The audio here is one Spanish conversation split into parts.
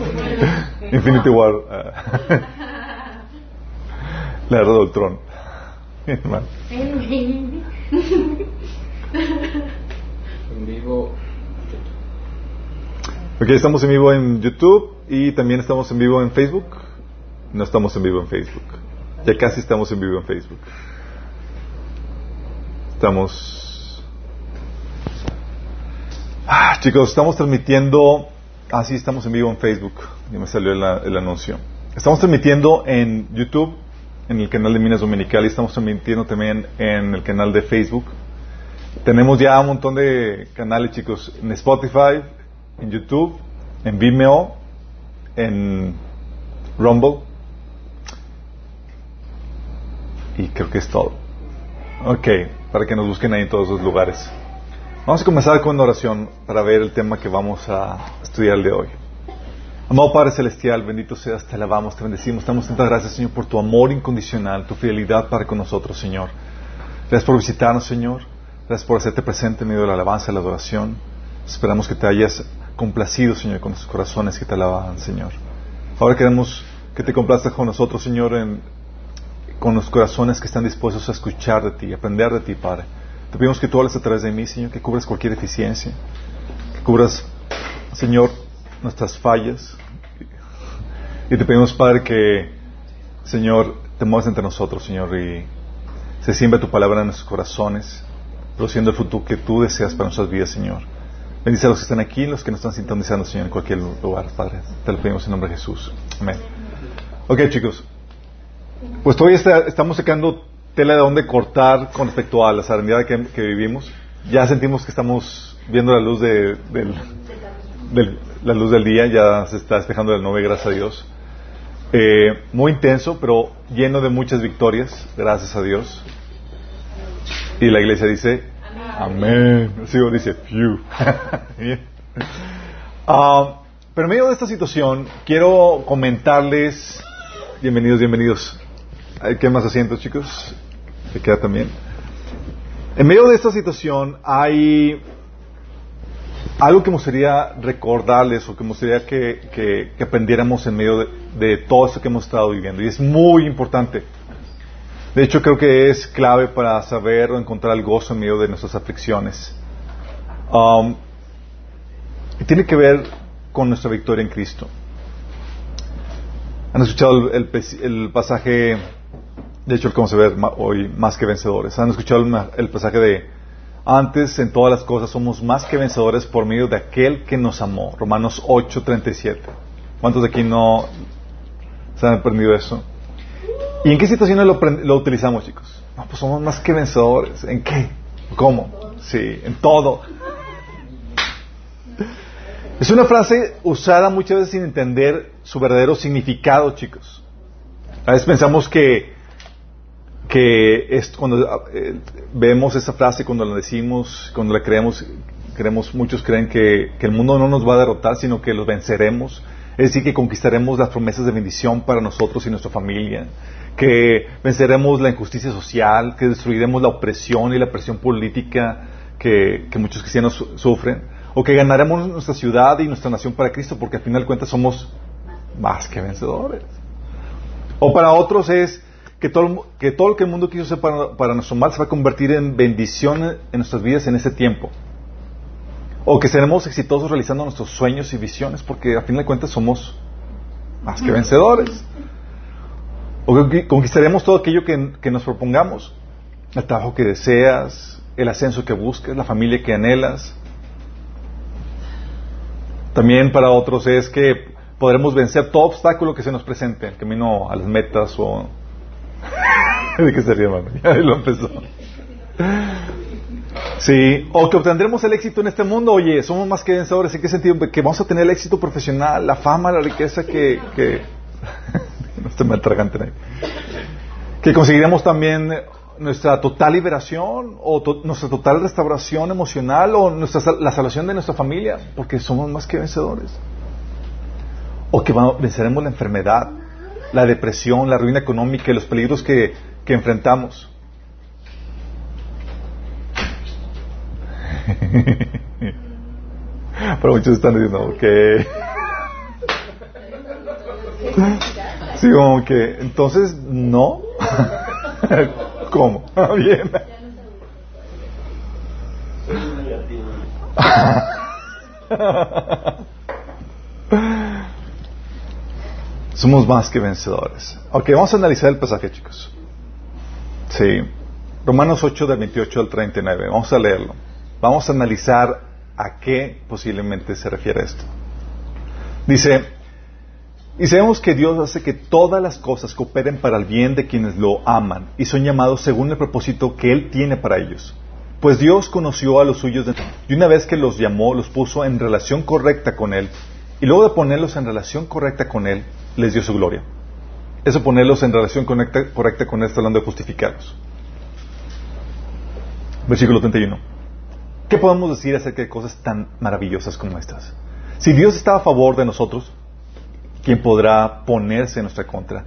Infinity War. ah. La era. Hermano. En vivo. Ok, estamos en vivo en YouTube y también estamos en vivo en Facebook. No estamos en vivo en Facebook. Ya casi estamos en vivo en Facebook. Estamos... Ah, chicos, estamos transmitiendo... Ah, sí, estamos en vivo en Facebook. Ya me salió el, el anuncio. Estamos transmitiendo en YouTube, en el canal de Minas Dominical, y estamos transmitiendo también en el canal de Facebook. Tenemos ya un montón de canales, chicos, en Spotify, en YouTube, en Vimeo, en Rumble. Y creo que es todo. Ok, para que nos busquen ahí en todos los lugares. Vamos a comenzar con una oración para ver el tema que vamos a estudiar de hoy. Amado Padre Celestial, bendito seas, te alabamos, te bendecimos. Damos tantas gracias, Señor, por tu amor incondicional, tu fidelidad para con nosotros, Señor. Gracias por visitarnos, Señor. Gracias por hacerte presente en medio de la alabanza y la adoración. Esperamos que te hayas complacido, Señor, con nuestros corazones que te alaban, Señor. Ahora queremos que te complazcas con nosotros, Señor, en, con los corazones que están dispuestos a escuchar de ti, aprender de ti, Padre. Te pedimos que tú hables a través de mí, Señor, que cubras cualquier deficiencia, que cubras, Señor, nuestras fallas. Y te pedimos, Padre, que, Señor, te muevas entre nosotros, Señor, y se siembre tu palabra en nuestros corazones, produciendo el futuro que tú deseas para nuestras vidas, Señor. Bendice a los que están aquí los que nos están sintonizando, Señor, en cualquier lugar, Padre. Te lo pedimos en nombre de Jesús. Amén. Ok, chicos. Pues todavía está- estamos sacando tela de dónde cortar con respecto a la serenidad que, que vivimos. Ya sentimos que estamos viendo la luz de, del, del- la luz del día, ya se está despejando la nube, gracias a Dios. Eh, muy intenso, pero lleno de muchas victorias, gracias a Dios. Y la iglesia dice, amén. Sigo dice, phew. Ah, pero en medio de esta situación, quiero comentarles, bienvenidos, bienvenidos. Hay que más asientos, chicos. Se queda también. En medio de esta situación hay algo que me gustaría recordarles o que me gustaría que, que- aprendiéramos en medio de, todo esto que hemos estado viviendo. Y es muy importante. De hecho, creo que es clave para saber o encontrar el gozo en medio de nuestras aflicciones. Um, y tiene que ver con nuestra victoria en Cristo. ¿Han escuchado el pasaje, de hecho el que vamos a ver hoy, más que vencedores? ¿Han escuchado el, pasaje de antes en todas las cosas somos más que vencedores por medio de aquel que nos amó? Romanos 8:37. ¿Cuántos de aquí no se han aprendido eso? ¿Y en qué situaciones lo, lo utilizamos, chicos? No, pues somos más que vencedores. ¿En qué? ¿Cómo? Sí, en todo. Es una frase usada muchas veces sin entender su verdadero significado, chicos. A veces pensamos que, que es cuando eh, vemos esa frase, cuando la decimos, cuando la creemos, creemos muchos creen que, que el mundo no nos va a derrotar, sino que los venceremos. Es decir, que conquistaremos las promesas de bendición para nosotros y nuestra familia, que venceremos la injusticia social, que destruiremos la opresión y la presión política que, que muchos cristianos su- sufren, o que ganaremos nuestra ciudad y nuestra nación para Cristo, porque al final de cuentas somos más que vencedores. O para otros es que todo, que todo lo que el mundo quiso hacer para, para nuestro mal se va a convertir en bendición en nuestras vidas en ese tiempo. O que seremos exitosos realizando nuestros sueños y visiones, porque al final de cuentas somos más que vencedores. O que conquistaremos todo aquello que, que nos propongamos. El trabajo que deseas, el ascenso que buscas, la familia que anhelas. También para otros es que podremos vencer todo obstáculo que se nos presente, el camino a las metas o... ¿De qué sería, hermano? Ya lo empezó. Sí, o que obtendremos el éxito en este mundo. Oye, somos más que vencedores. ¿En qué sentido? Que vamos a tener el éxito profesional, la fama, la riqueza que... que... no esté mal tragante ahí. Que conseguiremos también nuestra total liberación o nuestra total restauración emocional o nuestra, la salvación de nuestra familia, porque somos más que vencedores. O que venceremos la enfermedad, la depresión, la ruina económica y los peligros que, que enfrentamos. Pero muchos están diciendo que... Sí, como que, entonces, no. ¿Cómo? Bien. Somos más que vencedores. Ok, vamos a analizar el pasaje, chicos. Sí. Romanos 8, del 28 al 39. Vamos a leerlo. Vamos a analizar a qué posiblemente se refiere esto. Dice, y sabemos que Dios hace que todas las cosas cooperen para el bien de quienes lo aman y son llamados según el propósito que Él tiene para ellos. Pues Dios conoció a los suyos y una vez que los llamó, los puso en relación correcta con Él y luego de ponerlos en relación correcta con Él, les dio su gloria. Eso ponerlos en relación correcta, correcta con Él está hablando de justificarlos. Versículo 31. ¿Qué podemos decir acerca de cosas tan maravillosas como estas? Si Dios está a favor de nosotros, ¿quién podrá ponerse en nuestra contra?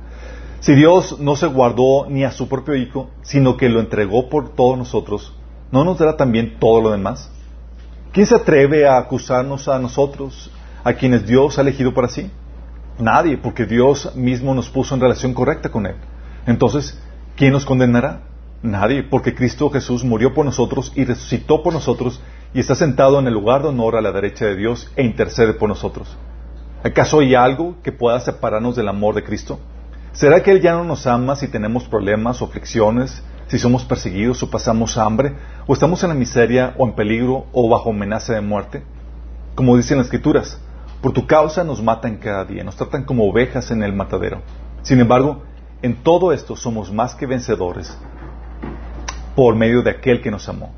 Si Dios no se guardó ni a su propio Hijo, sino que lo entregó por todos nosotros, ¿no nos dará también todo lo demás? ¿Quién se atreve a acusarnos a nosotros, a quienes Dios ha elegido para sí? Nadie, porque Dios mismo nos puso en relación correcta con Él. Entonces, ¿quién nos condenará? Nadie, porque Cristo Jesús murió por nosotros y resucitó por nosotros y está sentado en el lugar de honor a la derecha de Dios e intercede por nosotros. ¿Acaso hay algo que pueda separarnos del amor de Cristo? ¿Será que Él ya no nos ama si tenemos problemas o aflicciones, si somos perseguidos o pasamos hambre, o estamos en la miseria o en peligro o bajo amenaza de muerte? Como dicen las Escrituras, por tu causa nos matan cada día, nos tratan como ovejas en el matadero. Sin embargo, en todo esto somos más que vencedores por medio de aquel que nos amó.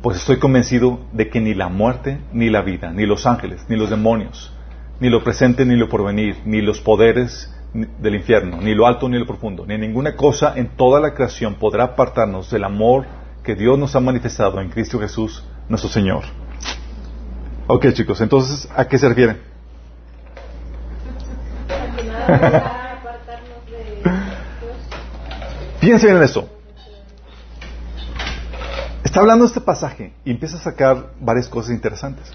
Pues estoy convencido de que ni la muerte, ni la vida, ni los ángeles, ni los demonios, ni lo presente, ni lo porvenir, ni los poderes del infierno, ni lo alto, ni lo profundo, ni ninguna cosa en toda la creación podrá apartarnos del amor que Dios nos ha manifestado en Cristo Jesús, nuestro Señor. Ok, chicos, entonces, ¿a qué se refiere? Piensen en eso. Está hablando este pasaje y empieza a sacar varias cosas interesantes.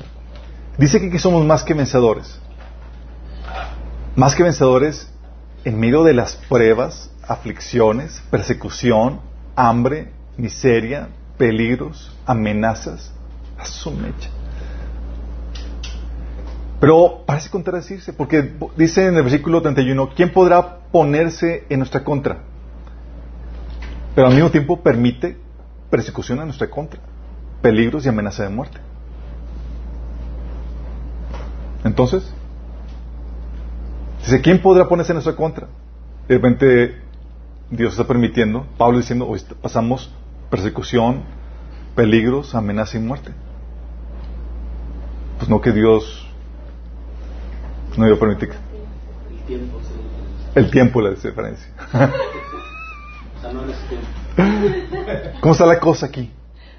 Dice que aquí somos más que vencedores. Más que vencedores en medio de las pruebas, aflicciones, persecución, hambre, miseria, peligros, amenazas. A su mecha. Pero parece contradecirse, porque dice en el versículo 31, ¿quién podrá ponerse en nuestra contra? Pero al mismo tiempo permite persecución en nuestra contra, peligros y amenaza de muerte. Entonces, dice, ¿quién podrá ponerse en nuestra contra? De repente Dios está permitiendo, Pablo diciendo, hoy pasamos persecución, peligros, amenaza y muerte. Pues no que Dios no iba a permitir. El tiempo, el tiempo es la diferencia. ¿Cómo está la cosa aquí?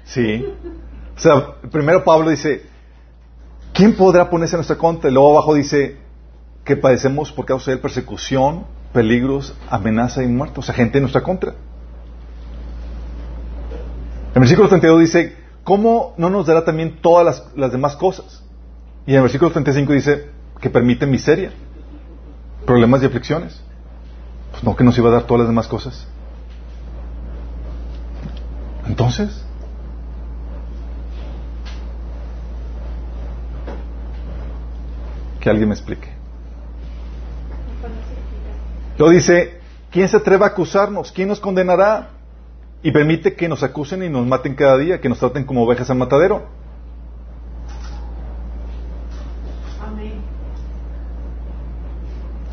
Sí. O sea, primero Pablo dice, ¿quién podrá ponerse en nuestra contra? Y luego abajo dice que padecemos por causa de persecución, peligros, amenaza y muerte. O sea, gente en nuestra contra. En el versículo 32 dice, ¿cómo no nos dará también todas las, las demás cosas? Y en el versículo 35 dice que permite miseria, problemas y aflicciones. Pues no que nos iba a dar todas las demás cosas. Entonces, que alguien me explique. Lo dice, ¿quién se atreve a acusarnos? ¿Quién nos condenará? Y permite que nos acusen y nos maten cada día, que nos traten como ovejas al matadero. Amén.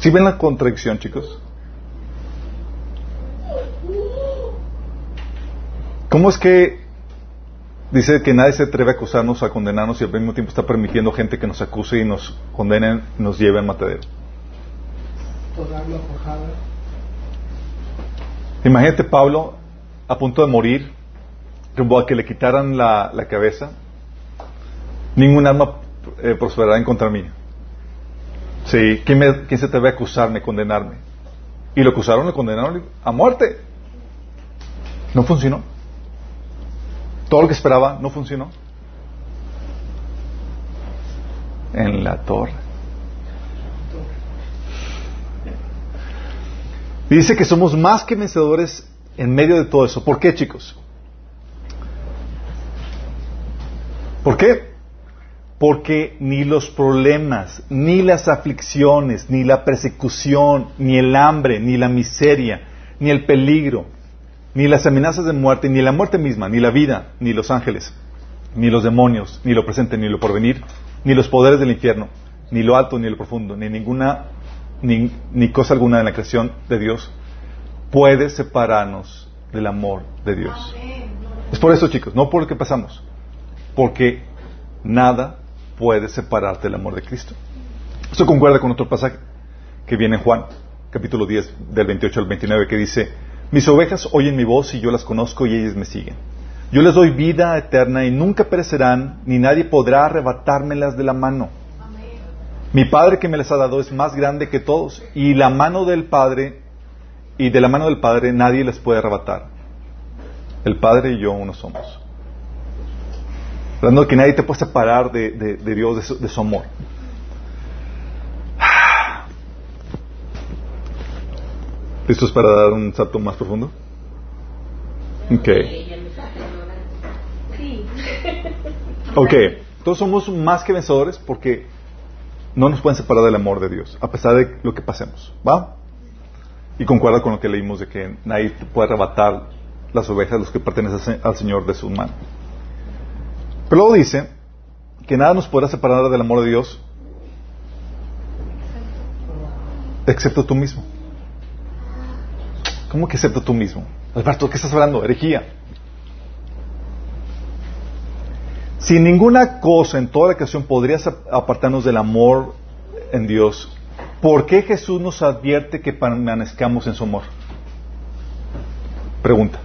¿Sí ven la contradicción, chicos? ¿Cómo es que dice que nadie se atreve a acusarnos, a condenarnos y al mismo tiempo está permitiendo gente que nos acuse y nos condene, nos lleve al matadero? Imagínate Pablo a punto de morir, como a que le quitaran la, cabeza. Ningún arma eh, prosperará en contra mí. Sí, ¿quién, ¿quién se atreve a acusarme, condenarme? Y lo acusaron, lo condenaron a muerte. No funcionó. Todo lo que esperaba no funcionó. En la torre. dice que somos más que vencedores en medio de todo eso. ¿Por qué, chicos? ¿Por qué? Porque ni los problemas, ni las aflicciones, ni la persecución, ni el hambre, ni la miseria, ni el peligro, ni las amenazas de muerte, ni la muerte misma, ni la vida, ni los ángeles, ni los demonios, ni lo presente, ni lo porvenir, ni los poderes del infierno, ni lo alto, ni lo profundo, ni ninguna, ni, ni cosa alguna en la creación de Dios puede separarnos del amor de Dios. Es por eso, chicos, no por lo que pasamos, porque nada puede separarte del amor de Cristo. Esto concuerda con otro pasaje que viene en Juan, capítulo 10, del 28 al 29, que dice, mis ovejas oyen mi voz y yo las conozco y ellas me siguen. Yo les doy vida eterna y nunca perecerán, ni nadie podrá arrebatármelas de la mano. Mi Padre que me las ha dado es más grande que todos, y la mano del Padre, y de la mano del Padre nadie les puede arrebatar. El Padre y yo uno somos. Hablando de que nadie te puede separar de, Dios, de su amor. ¿Listos para dar un salto más profundo? Ok. Ok, todos somos más que vencedores porque no nos pueden separar del amor de Dios, a pesar de lo que pasemos. ¿Va? Y concuerda con lo que leímos de que nadie puede arrebatar las ovejas, los que pertenecen al Señor de su mano. Pero luego dice que nada nos podrá separar del amor de Dios excepto tú mismo. ¿Cómo que excepto tú mismo? Alberto, ¿qué estás hablando? Herejía. Si ninguna cosa en toda la creación podría apartarnos del amor en Dios, ¿por qué Jesús nos advierte que permanezcamos en su amor? Pregunta.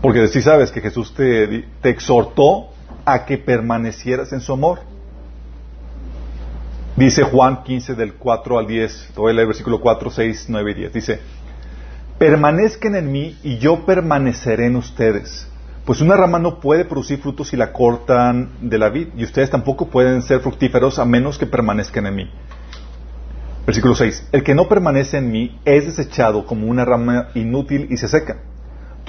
Porque si sabes que Jesús te, te exhortó a que permanecieras en su amor. Dice Juan 15 del 4 al 10, voy a leer el versículo 4, 6, 9 y 10. Dice, permanezcan en mí y yo permaneceré en ustedes. Pues una rama no puede producir frutos si la cortan de la vid, y ustedes tampoco pueden ser fructíferos a menos que permanezcan en mí. Versículo 6. El que no permanece en mí es desechado como una rama inútil y se seca.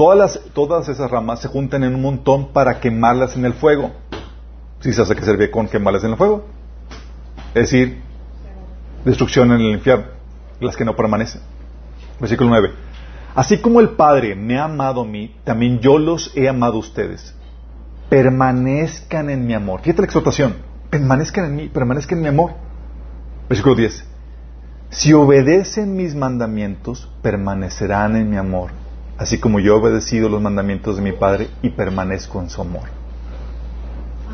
Todas, todas esas ramas se juntan en un montón para quemarlas en el fuego. Si se hace que sirve con quemarlas en el fuego. Es decir, destrucción en el infierno, las que no permanecen. Versículo 9. Así como el Padre me ha amado a mí, también yo los he amado a ustedes. Permanezcan en mi amor. Fíjate la exhortación. Permanezcan en mí, permanezcan en mi amor. Versículo 10. Si obedecen mis mandamientos, permanecerán en mi amor, así como yo he obedecido los mandamientos de mi Padre y permanezco en su amor.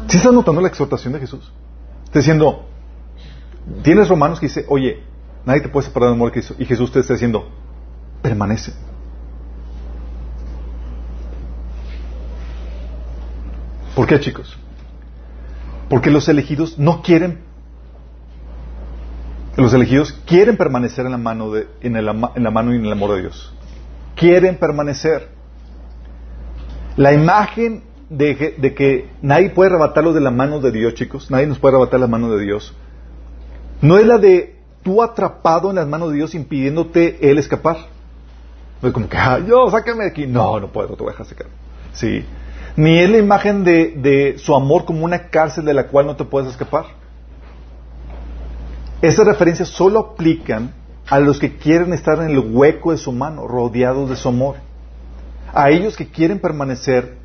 ¿Sí estás notando la exhortación de Jesús? Está diciendo, tienes romanos que dice, oye, nadie te puede separar del amor que hizo. Y Jesús te está diciendo, permanece. ¿Por qué, chicos? Porque los elegidos no quieren, los elegidos quieren permanecer en la mano, de, en, en la mano y en el amor de Dios. Quieren permanecer. La imagen de, que nadie puede arrebatarlos de la mano de Dios, chicos, nadie nos puede arrebatar la mano de Dios, no es la de tú atrapado en las manos de Dios impidiéndote Él escapar. No es como que, ah, yo, sáqueme de aquí. No, no puedo, te voy a dejar sacar. Sí ni es la imagen de, su amor como una cárcel de la cual no te puedes escapar. Esas referencias solo aplican a los que quieren estar en el hueco de su mano, rodeados de su amor. A ellos que quieren permanecer,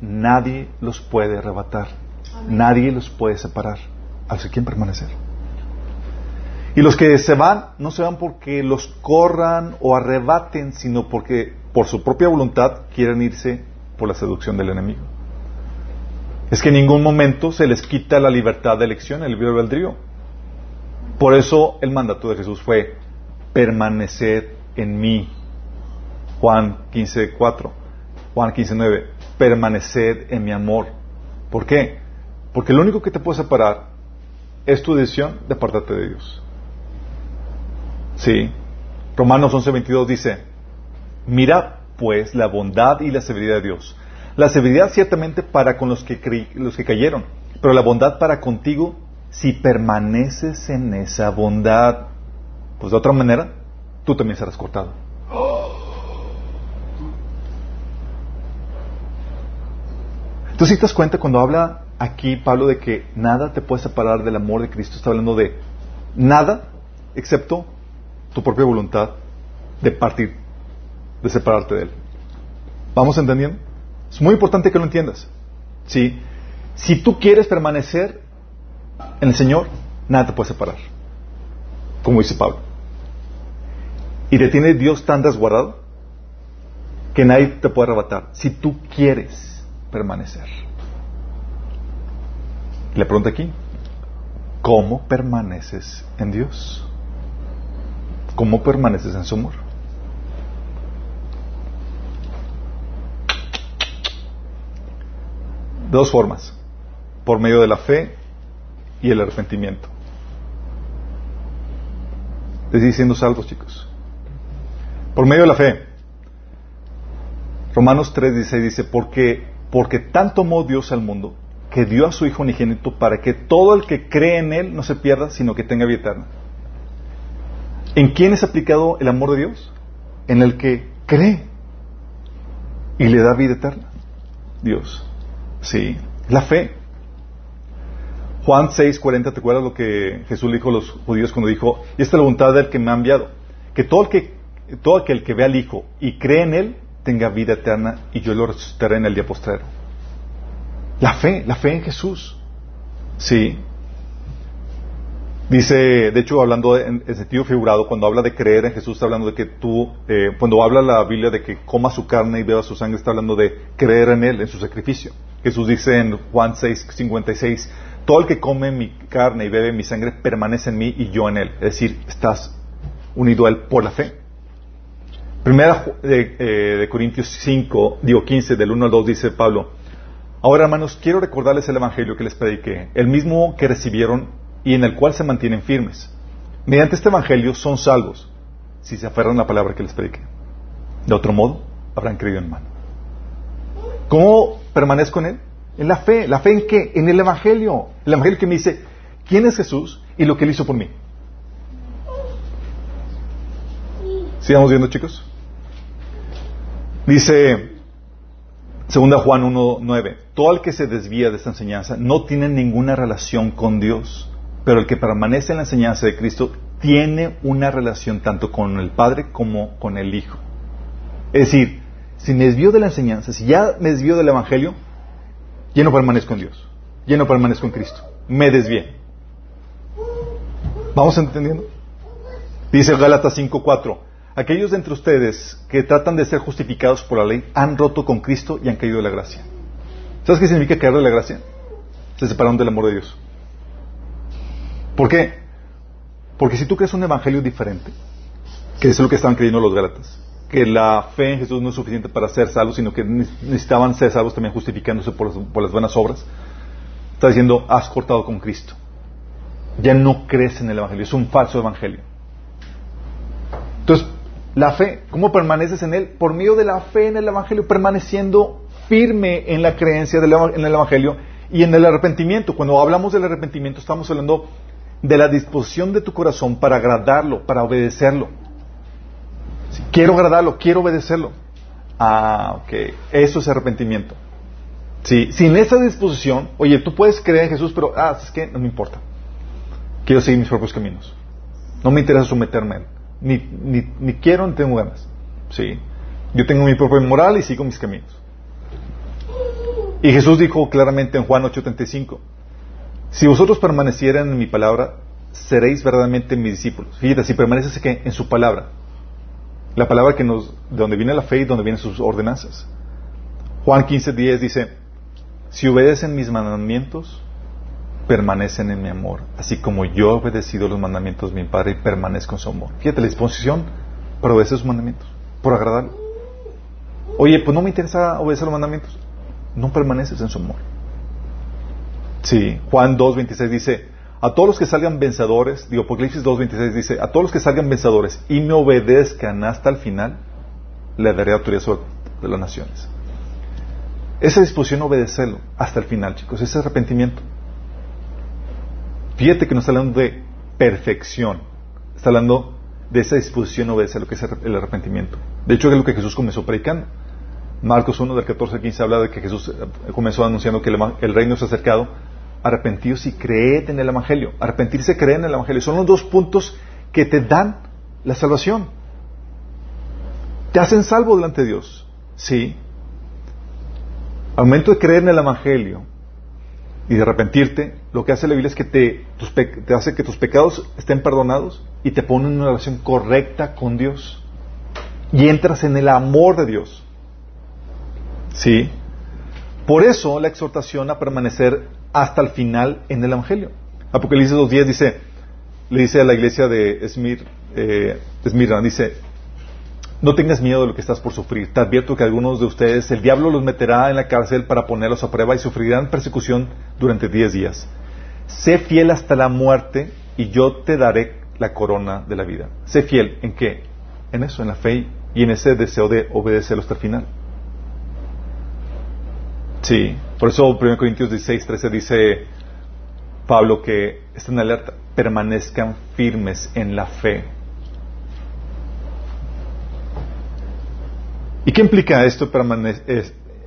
nadie los puede arrebatar, nadie los puede separar, a los que quieren permanecer. Y los que se van, no se van porque los corran o arrebaten, sino porque por su propia voluntad quieren irse por la seducción del enemigo. Es que en ningún momento se les quita la libertad de elección, el libre albedrío. Por eso el mandato de Jesús fue permanecer en mí. Juan 15, 4. Juan 15, 9. Permanecer en mi amor. ¿Por qué? Porque lo único que te puede separar es tu decisión de apartarte de Dios. Sí. Romanos 11, 22 dice, mira pues la bondad y la severidad de Dios. La severidad ciertamente para con los que, los que cayeron, pero la bondad para contigo si permaneces en esa bondad. Pues de otra manera, tú también serás cortado. Entonces, si te das cuenta cuando habla aquí Pablo de que nada te puede separar del amor de Cristo, está hablando de nada excepto tu propia voluntad de partir, de separarte de Él. ¿Vamos entendiendo? Es muy importante que lo entiendas. ¿Sí? Si tú quieres permanecer en el Señor, nada te puede separar. Como dice Pablo. Y te tiene Dios tan desguardado que nadie te puede arrebatar. Si tú quieres permanecer. Le pregunto aquí, ¿cómo permaneces en Dios? ¿Cómo permaneces en su amor? Dos formas, por medio de la fe y el arrepentimiento. Estoy diciendo salvos, chicos. Por medio de la fe. Romanos 3:16 dice, porque, porque tanto amó Dios al mundo, que dio a su Hijo unigénito para que todo el que cree en Él no se pierda, sino que tenga vida eterna. ¿En quién es aplicado el amor de Dios? En el que cree y le da vida eterna. Dios. Sí, la fe. Juan 6:40, ¿te acuerdas lo que Jesús le dijo a los judíos cuando dijo, y esta es la voluntad del que me ha enviado? Que todo, el que todo aquel que ve al Hijo y cree en Él tenga vida eterna y yo lo resucitaré en el día postrero. La fe, la fe en Jesús. Sí. Dice, de hecho, hablando en, sentido figurado, cuando habla de creer en Jesús, está hablando de que tú, eh, cuando habla la Biblia de que coma su carne y beba su sangre, está hablando de creer en Él, en su sacrificio. Jesús dice en Juan 6, 56, todo el que come mi carne y bebe mi sangre permanece en mí y yo en Él. Es decir, estás unido a Él por la fe. Primera de, eh, de Corintios 5, digo 15, del 1 al 2, dice Pablo, Ahora, hermanos, quiero recordarles el Evangelio que les prediqué, el mismo que recibieron y en el cual se mantienen firmes. Mediante este Evangelio son salvos si se aferran a la palabra que les prediqué. De otro modo, habrán creído en mano. ¿Cómo permanezco en él? En la fe. ¿La fe en qué? En el Evangelio. El Evangelio que me dice quién es Jesús y lo que él hizo por mí. ¿Sigamos viendo, chicos? Dice Segunda Juan 1.9. Todo el que se desvía de esta enseñanza no tiene ninguna relación con Dios pero el que permanece en la enseñanza de Cristo tiene una relación tanto con el Padre como con el Hijo. Es decir, si me desvío de la enseñanza, si ya me desvío del Evangelio, ya no permanezco en Dios, ya no permanezco en Cristo, me desvié. ¿Vamos entendiendo? Dice Gálatas 5.4, aquellos de entre ustedes que tratan de ser justificados por la ley han roto con Cristo y han caído de la gracia. ¿Sabes qué significa caer de la gracia? Se separaron del amor de Dios. ¿Por qué? Porque si tú crees un evangelio diferente, que es lo que estaban creyendo los Gálatas, que la fe en Jesús no es suficiente para ser salvos, sino que necesitaban ser salvos también justificándose por, las buenas obras, está diciendo, has cortado con Cristo. Ya no crees en el Evangelio, es un falso Evangelio. Entonces, la fe, ¿cómo permaneces en él? Por medio de la fe en el Evangelio, permaneciendo firme en la creencia en el Evangelio y en el arrepentimiento. Cuando hablamos del arrepentimiento, estamos hablando de la disposición de tu corazón para agradarlo, para obedecerlo. quiero agradarlo, quiero obedecerlo. Ah, ok. Eso es arrepentimiento. Sí, sin esa disposición, oye, tú puedes creer en Jesús, pero, ah, es que no me importa. Quiero seguir mis propios caminos. No me interesa someterme a él. Ni, ni, ni quiero ni tengo ganas. Sí. Yo tengo mi propia moral y sigo mis caminos. Y Jesús dijo claramente en Juan 8:35, si vosotros permanecieran en mi palabra, seréis verdaderamente mis discípulos. Fíjate, si permaneces en su palabra, la palabra que nos, de donde viene la fe y donde vienen sus ordenanzas. Juan 15.10 dice, si obedecen mis mandamientos, permanecen en mi amor, así como yo he obedecido los mandamientos de mi Padre y permanezco en su amor. Fíjate, la disposición para obedecer sus mandamientos, por agradarlo. Oye, pues no me interesa obedecer los mandamientos, no permaneces en su amor. Sí, Juan 2.26 dice, a todos los que salgan vencedores, digo, Apocalipsis 2.26 dice, a todos los que salgan vencedores y me obedezcan hasta el final, le daré autoridad sobre las naciones. Esa disposición a obedecerlo hasta el final, chicos, ese arrepentimiento. Fíjate que no está hablando de perfección, está hablando de esa disposición a lo que es el arrepentimiento. De hecho, es lo que Jesús comenzó predicando. Marcos 1 del 14 al 15 habla de que Jesús eh, comenzó anunciando que el, reino se ha acercado. Arrepentidos y creed en el Evangelio. Arrepentirse y creer en el Evangelio. Son los dos puntos que te dan la salvación. Te hacen salvo delante de Dios. Sí. Al momento de creer en el Evangelio y de arrepentirte, lo que hace la Biblia es que te, te hace que tus pecados estén perdonados y te pone en una relación correcta con Dios. Y entras en el amor de Dios. ¿Sí? Por eso la exhortación a permanecer hasta el final en el Evangelio. Apocalipsis 2.10 dice, le dice a la iglesia de Esmir, eh, Esmirna, dice, no tengas miedo de lo que estás por sufrir. Te advierto que algunos de ustedes el diablo los meterá en la cárcel para ponerlos a prueba y sufrirán persecución durante diez días. Sé fiel hasta la muerte y yo te daré la corona de la vida. Sé fiel en qué? En eso, en la fe y en ese deseo de obedecerlo hasta el final. Sí, por eso 1 Corintios 16, 13 dice Pablo que estén alerta, permanezcan firmes en la fe. ¿Y qué implica esto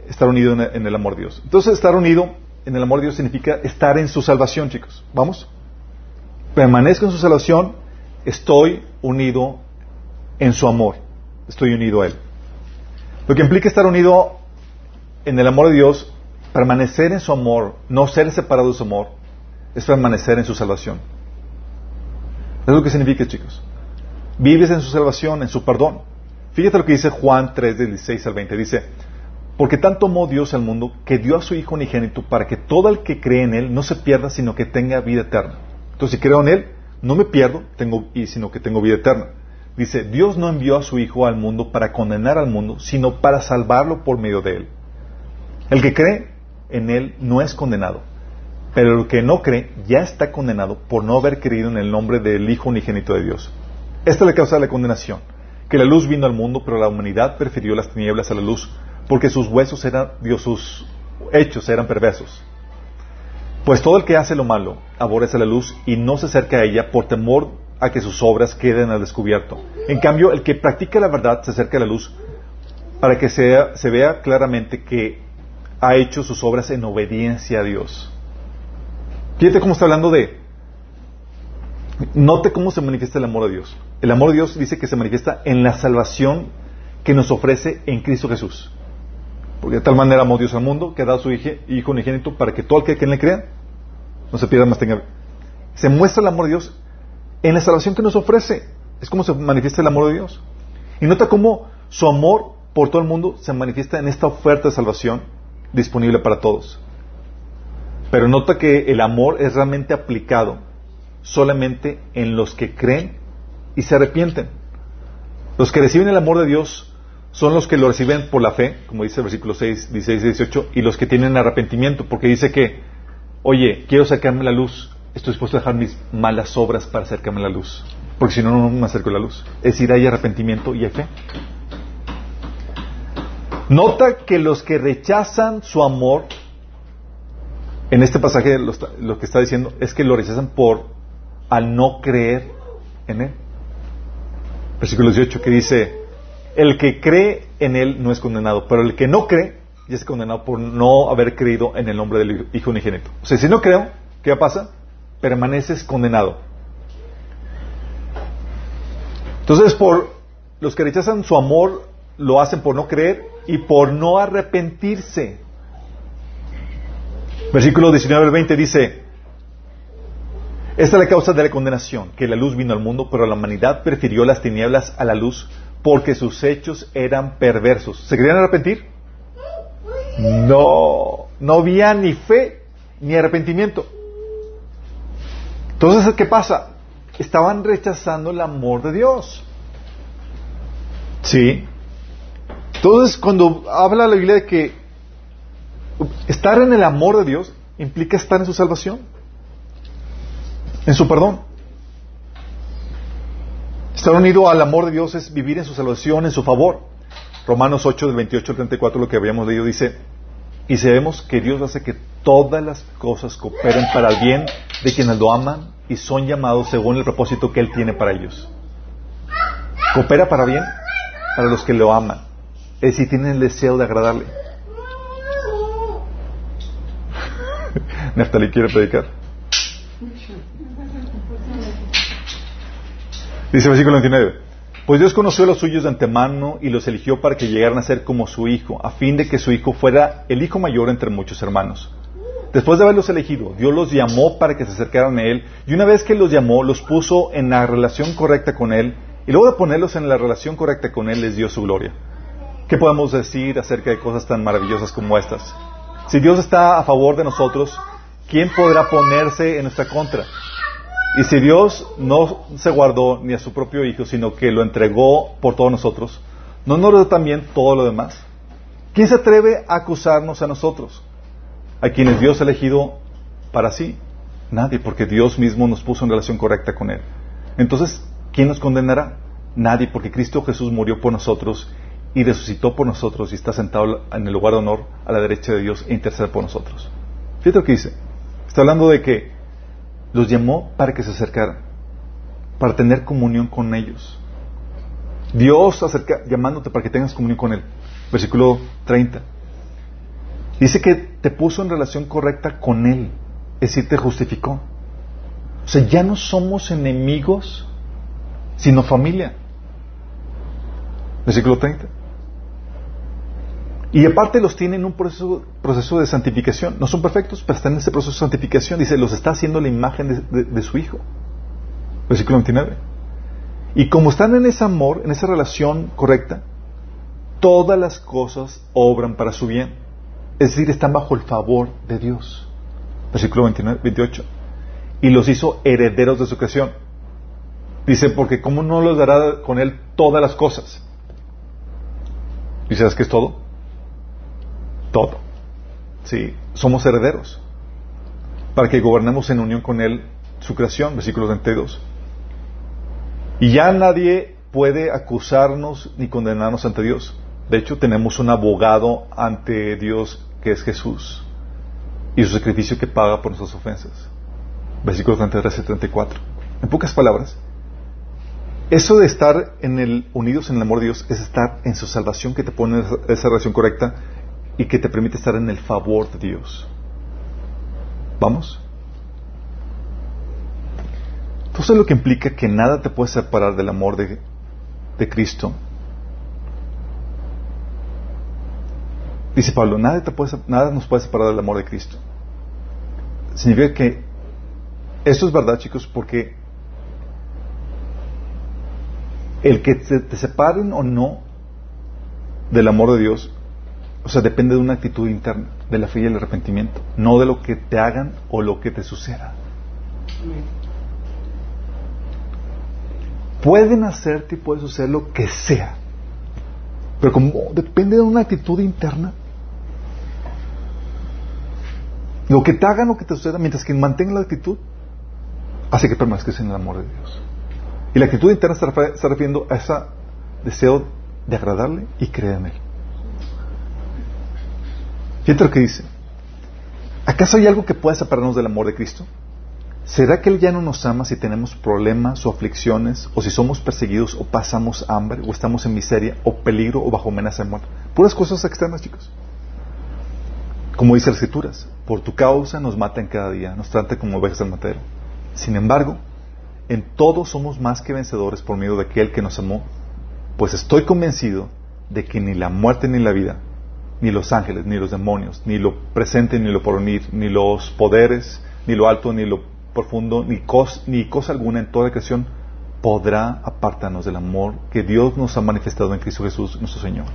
estar unido en el amor de Dios? Entonces, estar unido en el amor de Dios significa estar en su salvación, chicos. ¿Vamos? Permanezco en su salvación, estoy unido en su amor. Estoy unido a Él. Lo que implica estar unido en el amor de Dios, permanecer en su amor, no ser separado de su amor, es permanecer en su salvación. Es lo que significa, chicos. Vives en su salvación, en su perdón. Fíjate lo que dice Juan 3, del 16 al 20. Dice, porque tanto amó Dios al mundo que dio a su Hijo unigénito para que todo el que cree en Él no se pierda, sino que tenga vida eterna. Entonces, si creo en Él, no me pierdo, tengo, sino que tengo vida eterna. Dice, Dios no envió a su Hijo al mundo para condenar al mundo, sino para salvarlo por medio de Él. El que cree en Él no es condenado, pero el que no cree ya está condenado por no haber creído en el nombre del Hijo unigénito de Dios. Esta es la causa de la condenación que la luz vino al mundo, pero la humanidad prefirió las tinieblas a la luz, porque sus huesos eran, Dios, sus hechos eran perversos. Pues todo el que hace lo malo aborrece la luz y no se acerca a ella por temor a que sus obras queden al descubierto. En cambio, el que practica la verdad se acerca a la luz para que se vea claramente que ha hecho sus obras en obediencia a Dios. Fíjate cómo está hablando de Note cómo se manifiesta el amor de Dios. El amor de Dios dice que se manifiesta en la salvación que nos ofrece en Cristo Jesús. Porque de tal manera amó Dios al mundo que ha dado su Hijo unigénito para que todo el que le crea no se pierda más tenga. Se muestra el amor de Dios en la salvación que nos ofrece. Es como se manifiesta el amor de Dios. Y nota cómo su amor por todo el mundo se manifiesta en esta oferta de salvación disponible para todos. Pero nota que el amor es realmente aplicado solamente en los que creen y se arrepienten. Los que reciben el amor de Dios son los que lo reciben por la fe, como dice el versículo 6, 16 y 18, y los que tienen arrepentimiento, porque dice que, oye, quiero sacarme la luz, estoy dispuesto a dejar mis malas obras para acercarme a la luz, porque si no, no me acerco a la luz. Es decir, hay arrepentimiento y hay fe. Nota que los que rechazan su amor, en este pasaje lo que está diciendo es que lo rechazan por al no creer en Él. Versículo 18 que dice, el que cree en Él no es condenado, pero el que no cree ya es condenado por no haber creído en el nombre del Hijo unigénito. O sea, si no creo, ¿qué pasa? Permaneces condenado. Entonces, por los que rechazan su amor, lo hacen por no creer y por no arrepentirse. Versículo 19 al 20 dice, esta es la causa de la condenación, que la luz vino al mundo, pero la humanidad prefirió las tinieblas a la luz porque sus hechos eran perversos. ¿Se querían arrepentir? No, no había ni fe ni arrepentimiento. Entonces, ¿qué pasa? Estaban rechazando el amor de Dios. ¿Sí? Entonces, cuando habla la Biblia de que estar en el amor de Dios implica estar en su salvación en su perdón. Estar unido al amor de Dios es vivir en su salvación, en su favor. Romanos 8, del 28 al 34, lo que habíamos leído, dice, y sabemos que Dios hace que todas las cosas cooperen para el bien de quienes lo aman y son llamados según el propósito que Él tiene para ellos. Coopera para bien para los que lo aman. Es decir, tienen el deseo de agradarle. Neftali quiere predicar. Dice versículo 29. Pues Dios conoció a los suyos de antemano y los eligió para que llegaran a ser como su hijo, a fin de que su hijo fuera el hijo mayor entre muchos hermanos. Después de haberlos elegido, Dios los llamó para que se acercaran a Él y una vez que los llamó, los puso en la relación correcta con Él y luego de ponerlos en la relación correcta con Él, les dio su gloria. ¿Qué podemos decir acerca de cosas tan maravillosas como estas? Si Dios está a favor de nosotros, ¿quién podrá ponerse en nuestra contra? Y si Dios no se guardó ni a su propio Hijo, sino que lo entregó por todos nosotros, ¿no nos da también todo lo demás? ¿Quién se atreve a acusarnos a nosotros? A quienes Dios ha elegido para sí. Nadie, porque Dios mismo nos puso en relación correcta con Él. Entonces, ¿quién nos condenará? Nadie, porque Cristo Jesús murió por nosotros y resucitó por nosotros y está sentado en el lugar de honor a la derecha de Dios e intercede por nosotros. Fíjate lo que dice. Está hablando de que los llamó para que se acercaran, para tener comunión con ellos. Dios acerca, llamándote para que tengas comunión con Él. Versículo 30. Dice que te puso en relación correcta con Él, es decir, te justificó. O sea, ya no somos enemigos, sino familia. Versículo 30. Y aparte los tiene en un proceso, proceso de santificación. No son perfectos, pero están en ese proceso de santificación. Dice, los está haciendo la imagen de, su Hijo. Versículo 29. Y como están en ese amor, en esa relación correcta, todas las cosas obran para su bien. Es decir, están bajo el favor de Dios. Versículo 29, 28. Y los hizo herederos de su creación. Dice, porque ¿cómo no los dará con él todas las cosas? ¿Y sabes qué es todo? Todo. Sí, somos herederos. Para que gobernemos en unión con Él su creación, versículo 32. Y ya nadie puede acusarnos ni condenarnos ante Dios. De hecho, tenemos un abogado ante Dios que es Jesús y su sacrificio que paga por nuestras ofensas. Versículo 33 y 34. En pocas palabras, eso de estar en el, unidos en el amor de Dios es estar en su salvación que te pone esa relación correcta y que te permite estar en el favor de Dios. ¿Vamos? Entonces lo que implica que nada te puede separar del amor de, de Cristo. Dice Pablo, nada, te puede, nada nos puede separar del amor de Cristo. Significa que esto es verdad, chicos, porque el que te separen o no del amor de Dios o sea, depende de una actitud interna, de la fe y el arrepentimiento, no de lo que te hagan o lo que te suceda. Pueden hacerte y puede suceder lo que sea, pero como depende de una actitud interna, lo que te hagan o que te suceda, mientras que mantenga la actitud, hace que permanezcas en el amor de Dios. Y la actitud interna está refiriendo a ese deseo de agradarle y creer en Él. Fíjate lo que dice. ¿Acaso hay algo que pueda separarnos del amor de Cristo? ¿Será que Él ya no nos ama si tenemos problemas o aflicciones, o si somos perseguidos, o pasamos hambre, o estamos en miseria, o peligro, o bajo amenaza de muerte? Puras cosas externas, chicos. Como dice las Escrituras, por tu causa nos matan cada día, nos tratan como ovejas del matero. Sin embargo, en todo somos más que vencedores por medio de aquel que nos amó, pues estoy convencido de que ni la muerte ni la vida, ni los ángeles, ni los demonios, ni lo presente, ni lo porvenir, ni los poderes, ni lo alto, ni lo profundo, ni, ni cosa alguna en toda creación podrá apartarnos del amor que Dios nos ha manifestado en Cristo Jesús, nuestro Señor.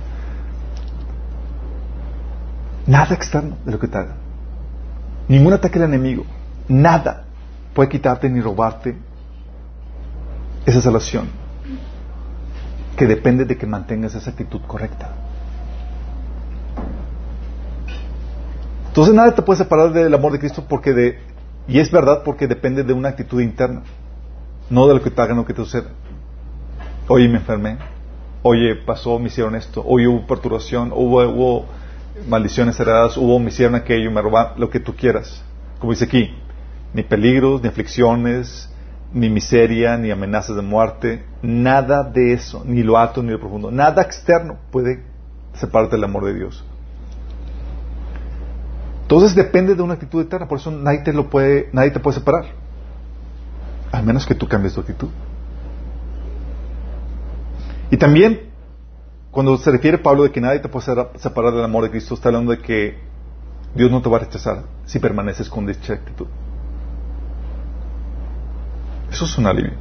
Nada externo de lo que te haga. Ningún ataque del enemigo. Nada puede quitarte ni robarte esa salvación que depende de que mantengas esa actitud correcta. Entonces nada te puede separar del amor de Cristo porque de, y es verdad porque depende de una actitud interna, no de lo que te hagan o que te suceda. Oye, me enfermé, oye, pasó, me hicieron esto, oye, hubo perturbación, hubo, hubo maldiciones heredadas, hubo, me hicieron aquello, me robaron, lo que tú quieras. Como dice aquí, ni peligros, ni aflicciones, ni miseria, ni amenazas de muerte, nada de eso, ni lo alto ni lo profundo, nada externo puede separarte del amor de Dios. Entonces depende de una actitud eterna, por eso nadie te lo puede, nadie te puede separar. Al menos que tú cambies tu actitud. Y también, cuando se refiere Pablo de que nadie te puede separar del amor de Cristo, está hablando de que Dios no te va a rechazar si permaneces con dicha actitud. Eso es un alivio.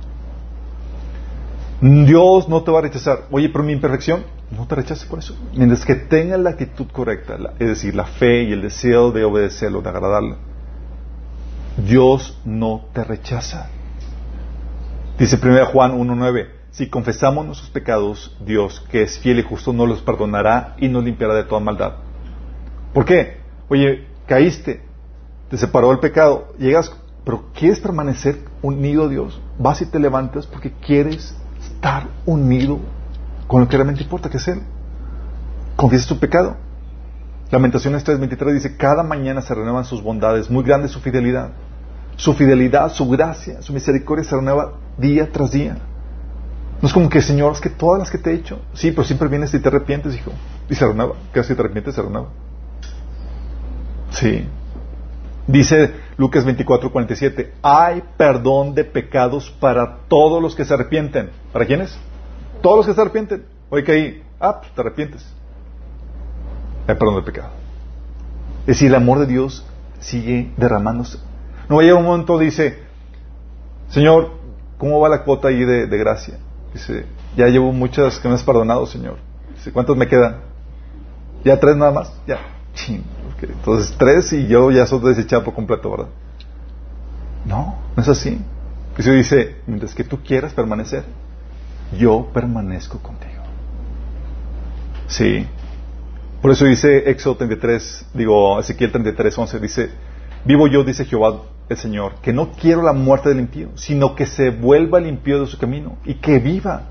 Dios no te va a rechazar. Oye, pero mi imperfección, no te rechaces por eso. Mientras que tengas la actitud correcta, es decir, la fe y el deseo de obedecerlo, de agradarlo, Dios no te rechaza. Dice 1 Juan 1.9, si confesamos nuestros pecados, Dios, que es fiel y justo, nos los perdonará y nos limpiará de toda maldad. ¿Por qué? Oye, caíste, te separó el pecado, llegas, pero quieres permanecer unido a Dios, vas y te levantas porque quieres estar unido con lo que realmente importa, que es Él. Confiesa tu pecado. Lamentaciones 3:23 dice, cada mañana se renuevan sus bondades, muy grande su fidelidad. Su fidelidad, su gracia, su misericordia se renueva día tras día. No es como que, Señor, es que todas las que te he hecho, sí, pero siempre vienes y te arrepientes, hijo. Y se renueva. Que te arrepientes, se renueva. Sí. Dice Lucas 24:47, hay perdón de pecados para todos los que se arrepienten. ¿Para quiénes? Todos los que se arrepienten. Que ahí, ah, pues te arrepientes. Hay perdón de pecado. Es decir, el amor de Dios sigue derramándose. No va a llegar un momento, dice, Señor, ¿cómo va la cuota ahí de, gracia? Dice, ya llevo muchas que me has perdonado, Señor. Dice, ¿cuántas me quedan? ¿Ya tres nada más? Ya. Entonces tres y yo ya soy desechado por completo, ¿verdad? No, no es así. Dice, mientras que tú quieras permanecer, yo permanezco contigo. Sí. Por eso dice Éxodo 33, digo Ezequiel 33, 11, dice, vivo yo, dice Jehová el Señor, que no quiero la muerte del impío, sino que se vuelva el impío de su camino y que viva.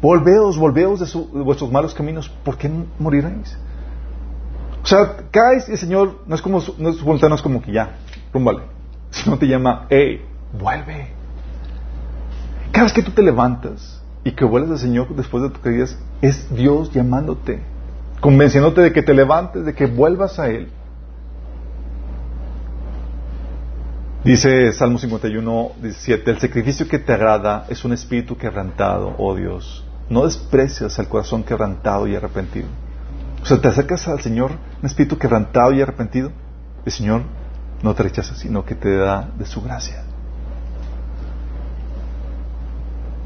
Volveos, volveos de, de vuestros malos caminos, ¿por qué moriréis? O sea, caes y el Señor no es como no es, no es como que ya, rúmbale. Sino te llama, hey, vuelve. Cada vez que tú te levantas y que vuelves al Señor después de tu caídas, es Dios llamándote, convenciéndote de que te levantes, de que vuelvas a Él. Dice Salmo 51, 17, el sacrificio que te agrada es un espíritu quebrantado, oh Dios. No desprecias al corazón quebrantado y arrepentido. O sea, te acercas al Señor, un espíritu quebrantado y arrepentido. El Señor no te rechaza, sino que te da de su gracia.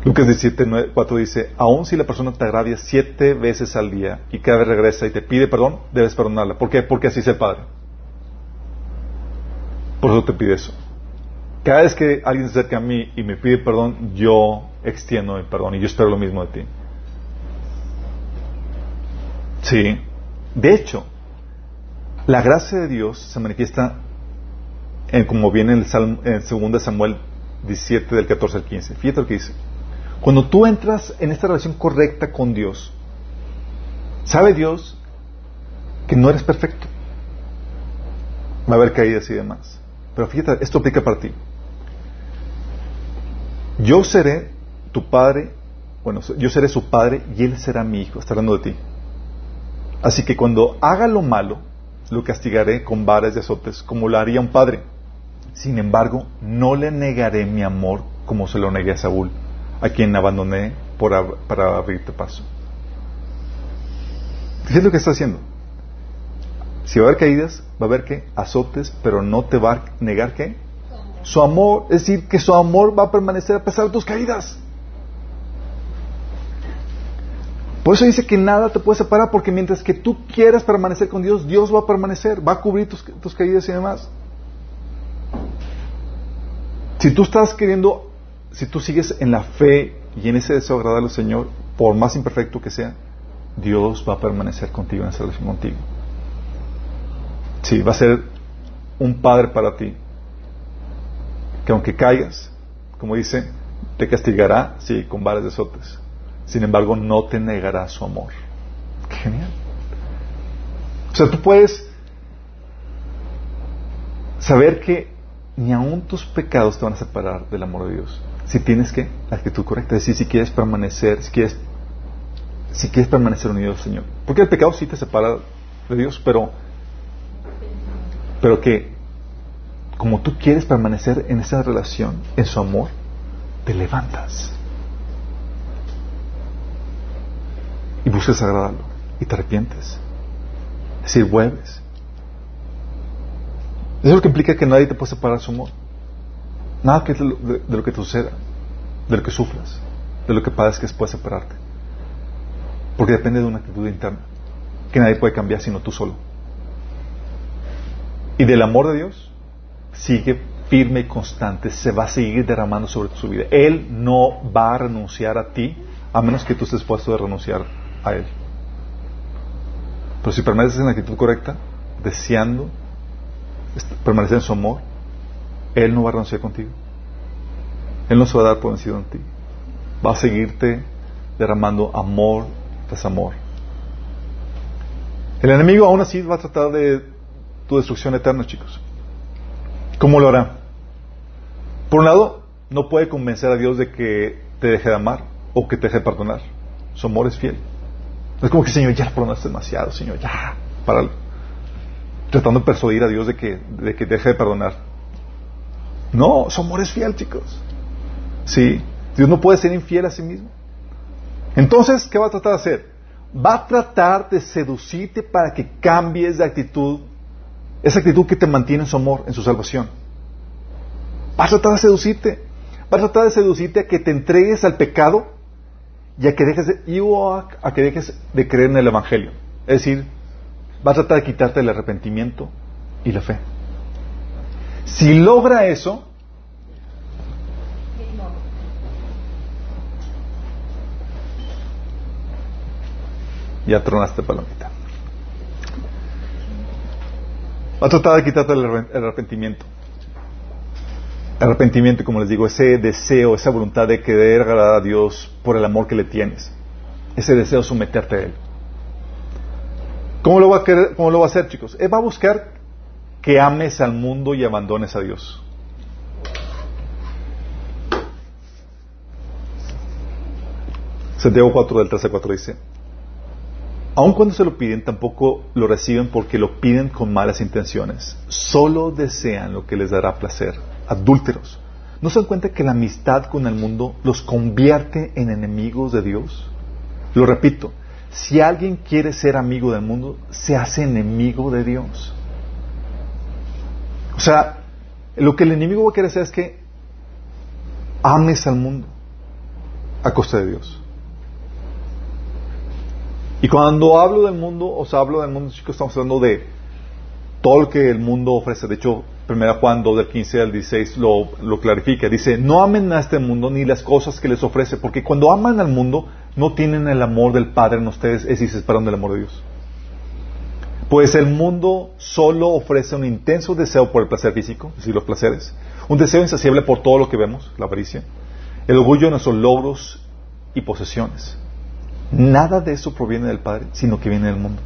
Lucas 17, 4 dice, aun si la persona te agravia siete veces al día y cada vez regresa y te pide perdón, debes perdonarla. ¿Por qué? Porque así es el Padre. Por eso te pide eso. Cada vez que alguien se acerca a mí y me pide perdón, yo extiendo el perdón y yo espero lo mismo de ti. Sí. De hecho, la gracia de Dios se manifiesta en, como viene en, el en 2 Samuel 17 del 14 al 15. Fíjate lo que dice. Cuando tú entras en esta relación correcta con Dios, sabe Dios que no eres perfecto. Va a haber caídas y demás. Pero fíjate, esto aplica para ti. Yo seré tu padre, bueno, yo seré su padre y él será mi hijo. Está hablando de ti. Así que cuando haga lo malo, lo castigaré con varas de azotes, como lo haría un padre. Sin embargo, no le negaré mi amor como se lo negué a Saúl, a quien abandoné para abrirte paso. ¿Qué es lo que está haciendo? Si va a haber caídas, va a haber que azotes, pero no te va a negar qué? Su amor, es decir, que su amor va a permanecer a pesar de tus caídas. Por eso dice que nada te puede separar, porque mientras que tú quieras permanecer con Dios, Dios va a permanecer, va a cubrir tus, caídas y demás. Si tú estás queriendo, si tú sigues en la fe y en ese deseo de agradar al Señor, por más imperfecto que sea, Dios va a permanecer contigo en esa relación contigo. Sí, va a ser un padre para ti. Que aunque caigas, como dice, te castigará, sí, con varas de azotes sin embargo no te negará su amor. Genial. O sea, tú puedes saber que ni aun tus pecados te van a separar del amor de Dios. Si tienes que la actitud correcta, es decir, si quieres permanecer, si quieres, si quieres permanecer unido al Señor. Porque el pecado sí te separa de Dios, pero, pero que como tú quieres permanecer en esa relación, en su amor, te levantas y buscas agradarlo y te arrepientes. Es decir, vuelves. Eso es lo que implica que nadie te puede separar de su amor. Nada que de, lo, que te suceda, de lo que sufras, de lo que padezcas puede separarte. Porque depende de una actitud interna que nadie puede cambiar sino tú solo. Y del amor de Dios sigue firme y constante, se va a seguir derramando sobre tu vida. Él no va a renunciar a ti a menos que tú estés dispuesto a renunciar a Él. Pero si permaneces en la actitud correcta, deseando permanecer en su amor, Él no va a renunciar contigo. Él no se va a dar por vencido en ti. Va a seguirte derramando amor tras amor. El enemigo aún así va a tratar de tu destrucción eterna, chicos. ¿Cómo lo hará? Por un lado, no puede convencer a Dios de que te deje de amar o que te deje de perdonar. Su amor es fiel. es como que, Señor, ya perdonaste demasiado, Señor, ya, para tratando de persuadir a Dios de que, de que deje de perdonar. No, su amor es fiel, chicos. Sí, Dios no puede ser infiel a sí mismo. Entonces, ¿qué va a tratar de hacer? Va a tratar de seducirte para que cambies de actitud, esa actitud que te mantiene en su amor, en su salvación. Va a tratar de seducirte. Va a tratar de seducirte a que te entregues al pecado y a que dejes de, a que dejes de creer en el Evangelio. Es decir, va a tratar de quitarte el arrepentimiento y la fe. Si logra eso, ya tronaste palomita. Va a tratar de quitarte el arrepentimiento arrepentimiento, como les digo, ese deseo, esa voluntad de querer agradar a Dios por el amor que le tienes, ese deseo de someterte a Él. ¿Cómo lo va a, querer, cómo lo va a hacer, chicos? Él va a buscar que ames al mundo y abandones a Dios. Santiago 4 del 13 a 4 dice, aun cuando se lo piden, tampoco lo reciben porque lo piden con malas intenciones. Solo desean lo que les dará placer adúlteros. ¿No se dan cuenta que la amistad con el mundo los convierte en enemigos de Dios? Lo repito, si alguien quiere ser amigo del mundo, se hace enemigo de Dios. Sea, lo que el enemigo va a querer hacer es que ames al mundo a costa de Dios. Y cuando hablo del mundo, os hablo del mundo, chicos, estamos hablando de todo lo que el mundo ofrece. De hecho, 1 Juan 2 del 15 al 16 lo, lo, clarifica. Dice, no amen a este mundo ni las cosas que les ofrece, porque cuando aman al mundo no tienen el amor del Padre en ustedes, es decir, se esperan del amor de Dios. Pues el mundo solo ofrece un intenso deseo por el placer físico, es decir, los placeres, un deseo insaciable por todo lo que vemos, la avaricia, el orgullo de nuestros logros y posesiones. Nada de eso proviene del Padre, sino que viene del mundo.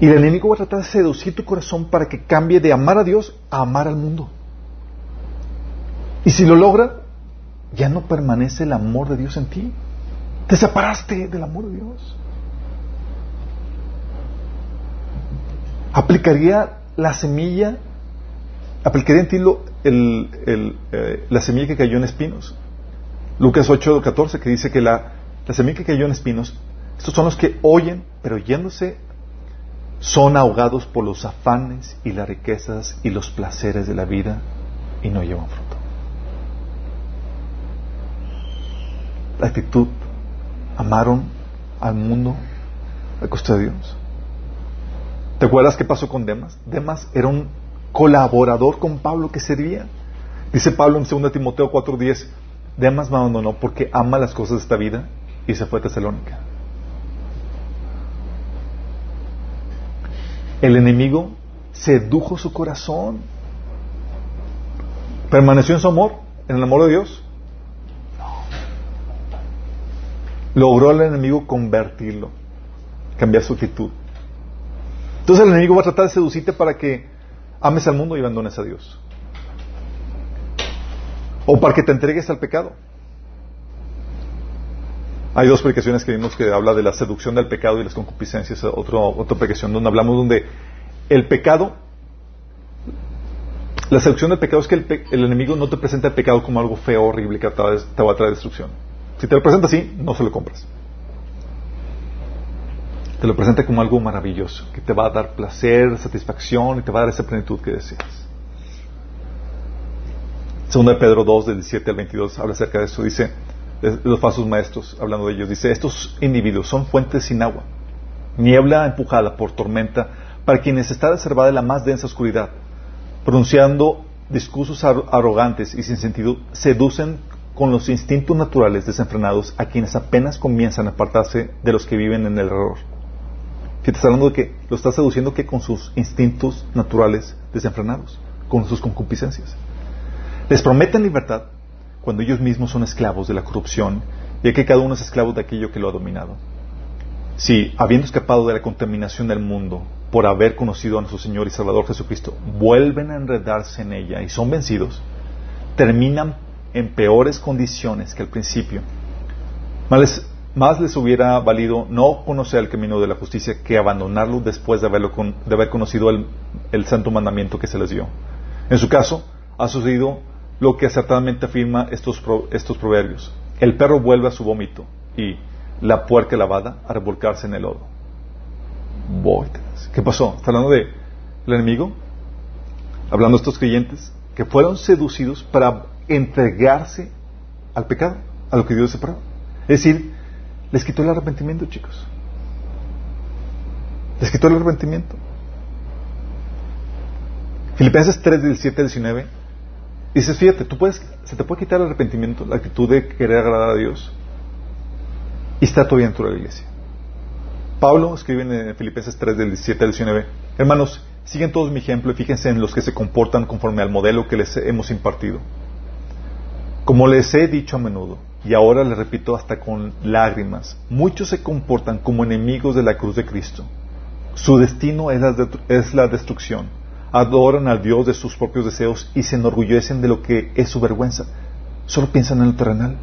Y el enemigo va a tratar de seducir tu corazón para que cambie de amar a Dios a amar al mundo. Y si lo logra, ya no permanece el amor de Dios en ti. Te separaste del amor de Dios. Aplicaría la semilla, aplicaría en ti eh, la semilla que cayó en espinos. Lucas 8, 14, que dice que la, la semilla que cayó en espinos, estos son los que oyen, pero yéndose son ahogados por los afanes y las riquezas y los placeres de la vida y no llevan fruto. La actitud, amaron al mundo a costa de Dios. ¿Te acuerdas qué pasó con Demas? Demas era un colaborador con Pablo que servía. Dice Pablo en 2 Timoteo 4:10, Demas me abandonó porque ama las cosas de esta vida y se fue a Tesalónica. El enemigo sedujo su corazón. ¿Permaneció en su amor? ¿En el amor de Dios? No. Logró el enemigo convertirlo, cambiar su actitud. Entonces el enemigo va a tratar de seducirte para que ames al mundo y abandones a Dios. O para que te entregues al pecado. Hay dos predicaciones que vimos que habla de la seducción del pecado y las concupiscencias, otra predicación donde hablamos donde el pecado, la seducción del pecado es que el, enemigo no te presenta el pecado como algo feo, horrible, que te va a traer destrucción. Si te lo presenta así, no se lo compras. Te lo presenta como algo maravilloso, que te va a dar placer, satisfacción y te va a dar esa plenitud que deseas. Segunda de Pedro 2, del 17 al 22, habla acerca de eso. Dice, los falsos maestros, hablando de ellos, dice, estos individuos son fuentes sin agua, niebla empujada por tormenta, para quienes está reservada la más densa oscuridad, pronunciando discursos arrogantes y sin sentido, seducen con los instintos naturales desenfrenados a quienes apenas comienzan a apartarse de los que viven en el error. Que te está hablando de que lo está seduciendo que con sus instintos naturales desenfrenados, con sus concupiscencias. Les prometen libertad, cuando ellos mismos son esclavos de la corrupción, ya que cada uno es esclavo de aquello que lo ha dominado. Si, habiendo escapado de la contaminación del mundo, por haber conocido a nuestro Señor y Salvador Jesucristo, vuelven a enredarse en ella y son vencidos, terminan en peores condiciones que al principio. Más les, hubiera valido no conocer el camino de la justicia que abandonarlo después de, haberlo de haber conocido el, el santo mandamiento que se les dio. En su caso, ha sucedido lo que acertadamente afirma estos, estos proverbios. El perro vuelve a su vómito y la puerca lavada a revolcarse en el lodo. ¿Qué pasó? ¿Está hablando de el enemigo? Hablando de estos creyentes que fueron seducidos para entregarse al pecado, a lo que Dios separó. Es decir, les quitó el arrepentimiento, chicos. Les quitó el arrepentimiento. Filipenses 3, 17 al 19 dices, fíjate, tú puedes, se te puede quitar el arrepentimiento, la actitud de querer agradar a Dios y está todavía dentro de la iglesia. Pablo escribe en Filipenses 3 del 17 al 19, hermanos, siguen todos mi ejemplo y fíjense en los que se comportan conforme al modelo que les hemos impartido. Como les he dicho a menudo, y ahora les repito hasta con lágrimas, muchos se comportan como enemigos de la cruz de Cristo. Su destino es la destrucción adoran al Dios de sus propios deseos y se enorgullecen de lo que es su vergüenza. Solo piensan en lo terrenal.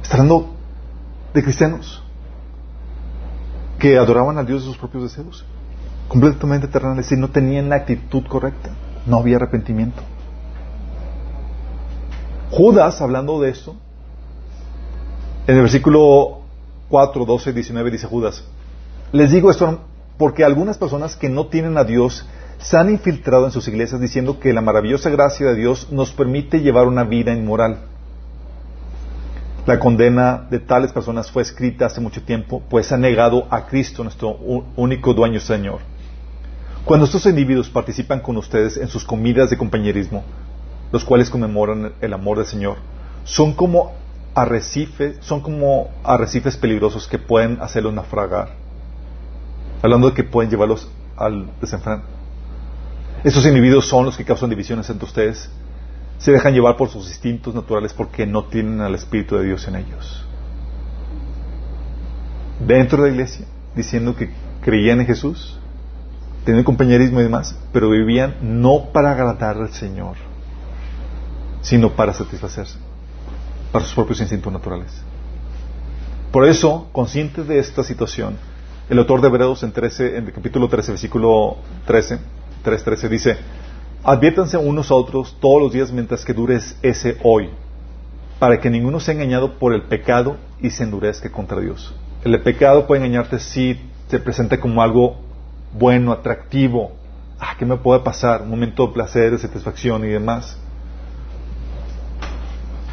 Está hablando de cristianos que adoraban al Dios de sus propios deseos, completamente terrenales, y no tenían la actitud correcta. No había arrepentimiento. Judas, hablando de esto, en el versículo 4, 12, 19 dice Judas, les digo esto porque algunas personas que no tienen a Dios se han infiltrado en sus iglesias diciendo que la maravillosa gracia de Dios nos permite llevar una vida inmoral. La condena de tales personas fue escrita hace mucho tiempo, pues ha negado a Cristo, nuestro único dueño Señor. Cuando estos individuos participan con ustedes en sus comidas de compañerismo, los cuales conmemoran el amor del Señor, son como arrecifes, son como arrecifes peligrosos que pueden hacerlos naufragar. Hablando de que pueden llevarlos al desenfreno. Esos individuos son los que causan divisiones entre ustedes. Se dejan llevar por sus instintos naturales porque no tienen al Espíritu de Dios en ellos. Dentro de la iglesia, diciendo que creían en Jesús, tenían compañerismo y demás, pero vivían no para agradar al Señor, sino para satisfacerse, para sus propios instintos naturales. Por eso, conscientes de esta situación, el autor de Hebreos en, 13, el capítulo 13, versículo 13, 3.13 dice, adviértanse unos a otros todos los días mientras que dure ese hoy, para que ninguno sea engañado por el pecado y se endurezca contra Dios. El pecado puede engañarte si se presenta como algo bueno, atractivo. Ah, ¿qué me puede pasar? Un momento de placer, de satisfacción y demás.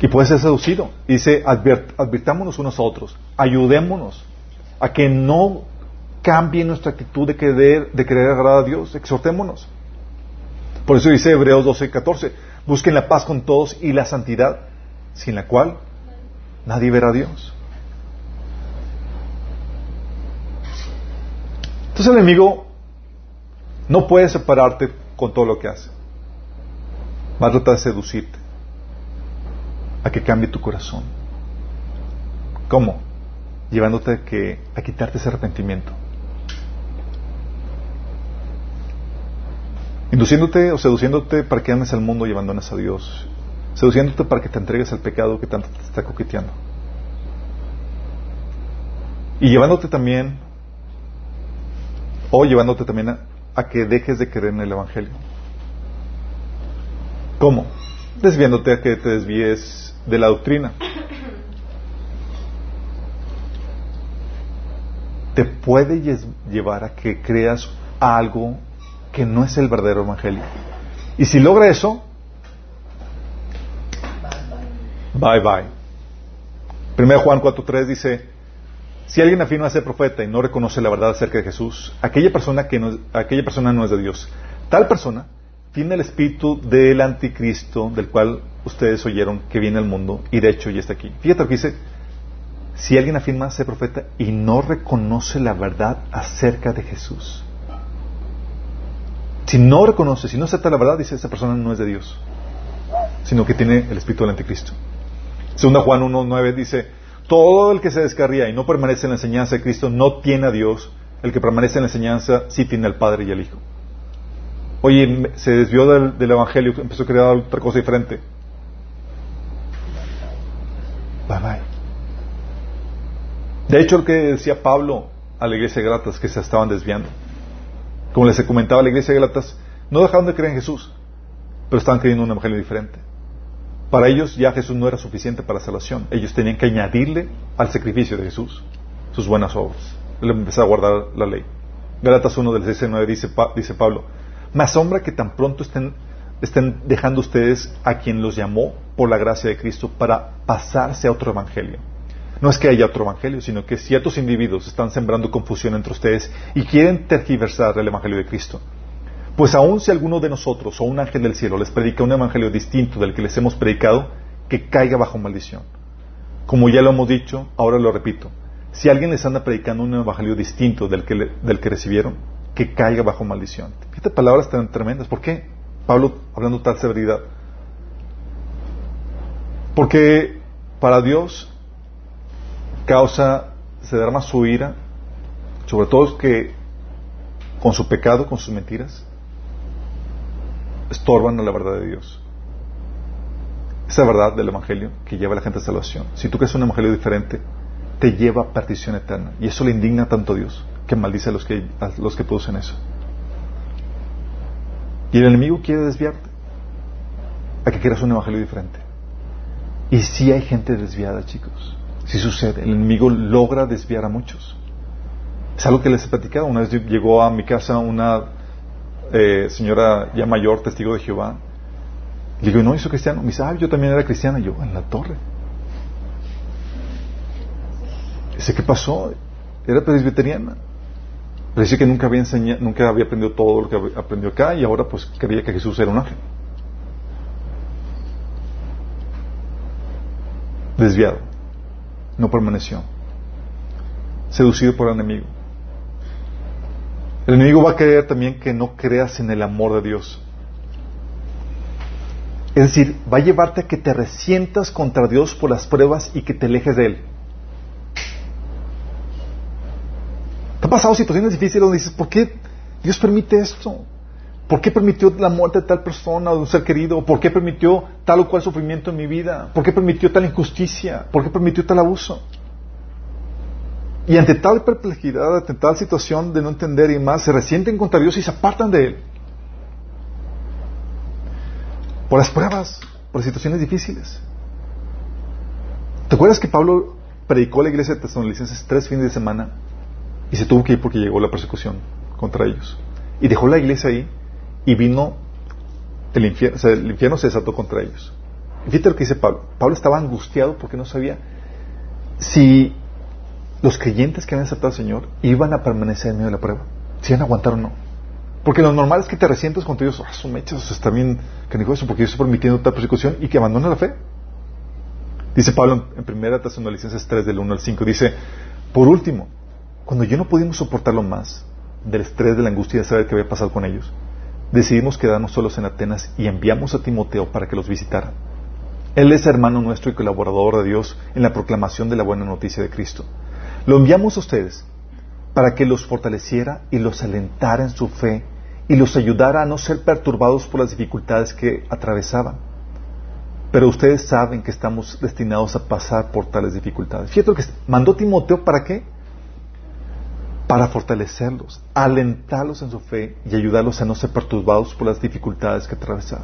Y puede ser seducido. dice, advirtámonos unos a otros, ayudémonos a que no cambie nuestra actitud de querer, de agradar a Dios. Exhortémonos. Por eso dice Hebreos 12, 14, busquen la paz con todos y la santidad, sin la cual nadie verá a Dios. Entonces el enemigo no puede separarte con todo lo que hace. Va a tratar de seducirte a que cambie tu corazón. ¿Cómo? Llevándote a, que, a quitarte ese arrepentimiento. induciéndote o seduciéndote para que andes al mundo y abandones a Dios seduciéndote para que te entregues al pecado que tanto te está coqueteando. Y llevándote también, o llevándote también a, a que dejes de creer en el Evangelio. ¿Cómo? Desviándote a que te desvíes de la doctrina. Te puede llevar a que creas algo que no es el verdadero evangelio. Y si logra eso, bye bye. 1 Juan 4.3 dice, si alguien afirma ser profeta y no reconoce la verdad acerca de Jesús, aquella persona, que no, aquella persona no es de Dios. Tal persona tiene el espíritu del anticristo del cual ustedes oyeron que viene al mundo y de hecho ya está aquí. Fíjate lo que dice, si alguien afirma ser profeta y no reconoce la verdad acerca de Jesús. Si no reconoce, si no acepta la verdad, dice esa persona no es de Dios, sino que tiene el espíritu del anticristo. Segunda Juan 1.9 dice, todo el que se descarría y no permanece en la enseñanza de Cristo no tiene a Dios, el que permanece en la enseñanza sí tiene al Padre y al Hijo. Oye, se desvió del, del Evangelio, empezó a crear otra cosa diferente. Bye bye. De hecho, lo que decía Pablo a la iglesia de Galatas, que se estaban desviando. Como les comentaba la iglesia de Galatas, no dejaron de creer en Jesús, pero estaban creyendo un evangelio diferente. Para ellos ya Jesús no era suficiente para salvación. Ellos tenían que añadirle al sacrificio de Jesús sus buenas obras. Él empezó a guardar la ley. Galatas 1 del 6 9 dice, dice Pablo, me asombra que tan pronto estén, estén dejando ustedes a quien los llamó por la gracia de Cristo para pasarse a otro evangelio. No es que haya otro evangelio, sino que ciertos individuos están sembrando confusión entre ustedes y quieren tergiversar el evangelio de Cristo. Pues aun si alguno de nosotros o un ángel del cielo les predica un evangelio distinto del que les hemos predicado, que caiga bajo maldición. Como ya lo hemos dicho, ahora lo repito. Si alguien les anda predicando un evangelio distinto del que, del que recibieron, que caiga bajo maldición. Fíjate palabras tan tremendas. ¿Por qué? Pablo hablando tal severidad. Porque para Dios causa, se derrama su ira, sobre todo que con su pecado, con sus mentiras, estorban a la verdad de Dios. Esa verdad del Evangelio que lleva a la gente a salvación. Si tú crees un Evangelio diferente, te lleva a perdición eterna. Y eso le indigna tanto a Dios que maldice a los que, a los que producen eso. Y el enemigo quiere desviarte a que quieras un Evangelio diferente. Y si hay gente desviada, chicos. Si sucede, el enemigo logra desviar a muchos. Es algo que les he platicado. Una vez llegó a mi casa una eh, señora ya mayor, testigo de Jehová. Le digo, ¿no hizo cristiano? Me dice, ah, yo también era cristiana. Y yo, en la torre. Dice, ¿qué pasó? Era presbiteriana. Pero dice que nunca había enseñado, nunca había aprendido todo lo que aprendió acá y ahora pues creía que Jesús era un ángel. Desviado no permaneció. Seducido por el enemigo. El enemigo va a querer también que no creas en el amor de Dios. Es decir, va a llevarte a que te resientas contra Dios por las pruebas y que te alejes de Él. ¿Te ha pasado situaciones difíciles donde dices, ¿por qué Dios permite esto? ¿Por qué permitió la muerte de tal persona o de un ser querido? ¿Por qué permitió tal o cual sufrimiento en mi vida? ¿Por qué permitió tal injusticia? ¿Por qué permitió tal abuso? Y ante tal perplejidad, ante tal situación de no entender y más, se resienten contra Dios y se apartan de Él. Por las pruebas, por situaciones difíciles. ¿Te acuerdas que Pablo predicó a la iglesia de Tesalonicenses tres fines de semana y se tuvo que ir porque llegó la persecución contra ellos? Y dejó la iglesia ahí y vino el infierno, o sea, el infierno se desató contra ellos. Fíjate lo que dice Pablo. Pablo estaba angustiado porque no sabía si los creyentes que habían aceptado al Señor iban a permanecer en medio de la prueba, si iban a aguantar o no. Porque lo normal es que te resientes contra ellos, ah, son mechas, está bien que dijo eso, porque ellos están permitiendo tal persecución y que abandonen la fe. Dice Pablo en 1 Tesalonicenses 3 del 1 al 5, dice, por último, cuando yo no pudimos soportarlo más, del estrés, de la angustia de saber qué había pasado con ellos, decidimos quedarnos solos en Atenas y enviamos a Timoteo para que los visitara. Él es hermano nuestro y colaborador de Dios en la proclamación de la buena noticia de Cristo. Lo enviamos a ustedes para que los fortaleciera y los alentara en su fe y los ayudara a no ser perturbados por las dificultades que atravesaban. Pero ustedes saben que estamos destinados a pasar por tales dificultades. Fíjate lo que mandó Timoteo para qué? Para fortalecerlos, alentarlos en su fe y ayudarlos a no ser perturbados por las dificultades que atravesan.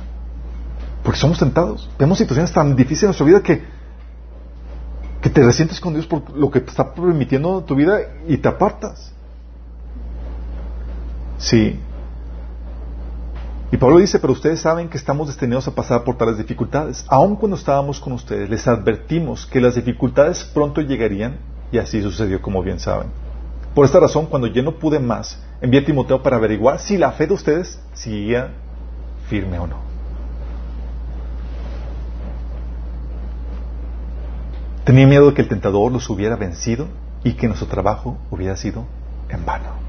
Porque somos tentados. Vemos situaciones tan difíciles en nuestra vida que, que te resientes con Dios por lo que está permitiendo tu vida y te apartas. Sí. Y Pablo dice, pero ustedes saben que estamos destinados a pasar por tales dificultades. Aun cuando estábamos con ustedes, les advertimos que las dificultades pronto llegarían y así sucedió como bien saben. Por esta razón, cuando yo no pude más, envié a Timoteo para averiguar si la fe de ustedes seguía firme o no. Tenía miedo de que el tentador los hubiera vencido y que nuestro trabajo hubiera sido en vano.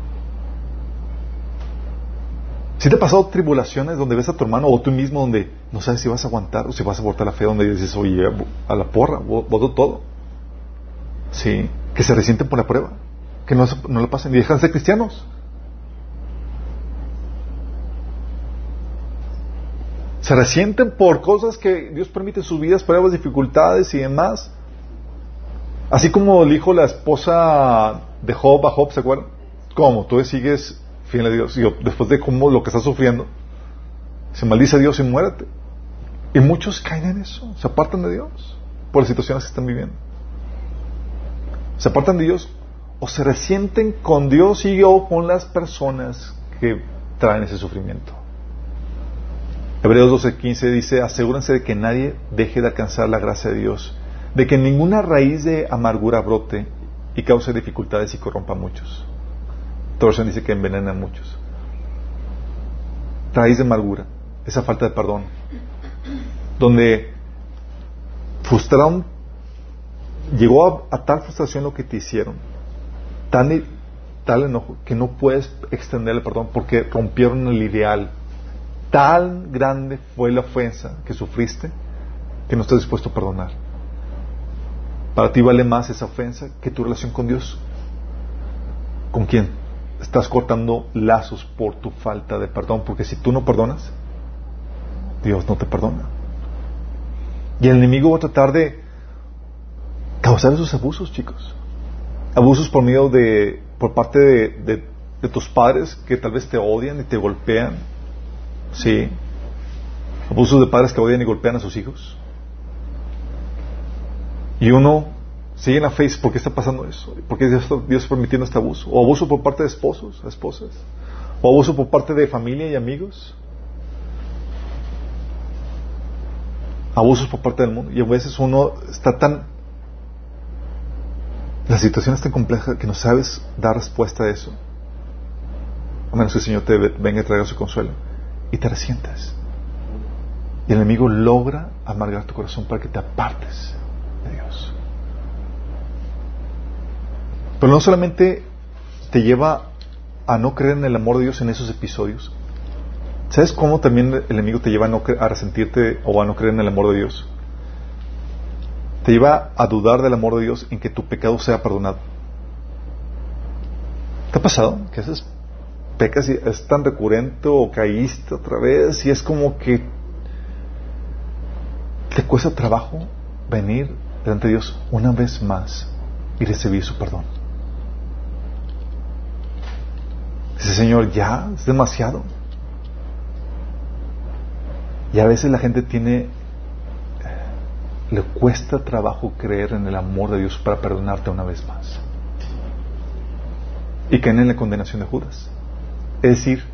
Si te ha pasado tribulaciones donde ves a tu hermano o tú mismo donde no sabes si vas a aguantar o si vas a abortar la fe, donde dices, oye, a la porra, voto todo. Sí, que se resienten por la prueba, que no, no lo pasen y dejan de ser cristianos. Se resienten por cosas que Dios permite en sus vidas, pruebas, dificultades y demás. Así como le dijo la esposa de Job a Job, ¿se acuerdan? ¿Cómo? Tú sigues fiel a Dios. Y después de cómo lo que está sufriendo, se maldice a Dios y muérete. Y muchos caen en eso, se apartan de Dios por las situaciones que están viviendo. Se apartan de Dios o se resienten con Dios y o con las personas que traen ese sufrimiento. Hebreos 12:15 dice, asegúrense de que nadie deje de alcanzar la gracia de Dios, de que ninguna raíz de amargura brote y cause dificultades y corrompa a muchos. Torsen dice que envenena a muchos. Raíz de amargura, esa falta de perdón, donde frustraron, llegó a, tal frustración lo que te hicieron, tan, tal enojo, que no puedes extender el perdón porque rompieron el ideal. Tan grande fue la ofensa que sufriste que no estás dispuesto a perdonar. Para ti vale más esa ofensa que tu relación con Dios. ¿Con quién? estás cortando lazos por tu falta de perdón, porque si tú no perdonas, Dios no te perdona. Y el enemigo va a tratar de causar esos abusos, chicos. Abusos por medio de, por parte de, tus padres que tal vez te odian y te golpean. Sí. Abusos de padres que odian y golpean a sus hijos. Y uno siguen a Facebook, ¿por qué está pasando eso? ¿Por qué Dios, Dios está permitiendo este abuso? ¿O abuso por parte de esposos, esposas? ¿O abuso por parte de familia y amigos? Abusos por parte del mundo. Y a veces uno está tan... La situación es tan compleja que no sabes dar respuesta a eso. A menos que el Señor te venga a traer su consuelo. Y te resientes. Y el enemigo logra amargar tu corazón para que te apartes de Dios. Pero no solamente te lleva a no creer en el amor de Dios en esos episodios. ¿Sabes cómo también el enemigo te lleva a, no a resentirte o a no creer en el amor de Dios? Te lleva a dudar del amor de Dios en que tu pecado sea perdonado. ¿Te ha pasado que haces pecas es tan recurrente o caíste otra vez y es como que te cuesta trabajo venir delante de Dios una vez más y recibir su perdón? Dice, Señor, ya, es demasiado. Y a veces la gente tiene, le cuesta trabajo creer en el amor de Dios para perdonarte una vez más. Y caen en la condenación de Judas. Es decir,